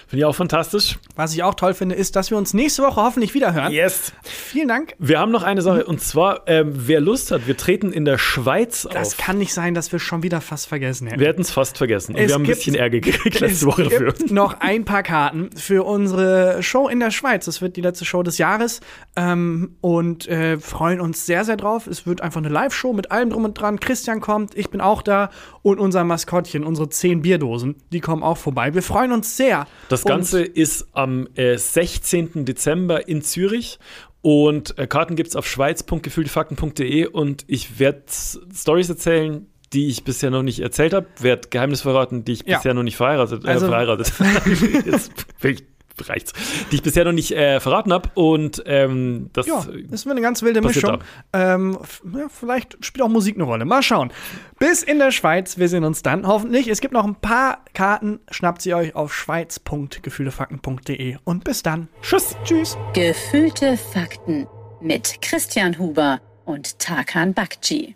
Finde ich auch fantastisch. Was ich auch toll finde, ist, dass wir uns nächste Woche hoffentlich wieder hören. Yes. Vielen Dank. Wir haben noch eine Sache, und zwar, ähm, wer Lust hat, wir treten in der Schweiz Das auf. kann nicht sein, dass wir schon wieder fast vergessen hätten. Wir hätten es fast vergessen. Und Es wir haben ein bisschen Ärger gekriegt [LAUGHS] letzte Woche dafür. gibt noch ein paar Karten für unsere Show in der Schweiz. Das wird die letzte Show des Jahres ähm, und äh, freuen uns sehr, sehr drauf. Es wird einfach eine Live-Show mit allem drum und dran. Christian kommt, ich bin auch da und unser Maskottchen, unsere zehn Bierdosen, die kommen auch vorbei. Wir freuen uns sehr. Das Und- Ganze ist am äh, 16. Dezember in Zürich. Und äh, Karten gibt es auf schweiz.gefühltefakten.de und ich werde Stories erzählen, die ich bisher noch nicht erzählt habe, werde Geheimnisse verraten, die ich Ja. bisher noch nicht verheiratet, äh, Also- verheiratet. [LAUGHS] Jetzt bin ich- reicht's. Die ich bisher noch nicht äh, verraten habe und ähm, das Ja, wird eine ganz wilde Mischung. Ähm, ja, vielleicht spielt auch Musik eine Rolle. Mal schauen. Bis in der Schweiz. Wir sehen uns dann hoffentlich. Es gibt noch ein paar Karten. Schnappt sie euch auf schweiz.gefühlefakten.de. Und bis dann. Tschüss. Tschüss. Gefühlte Fakten mit Christian Huber und Tarkan Bakci.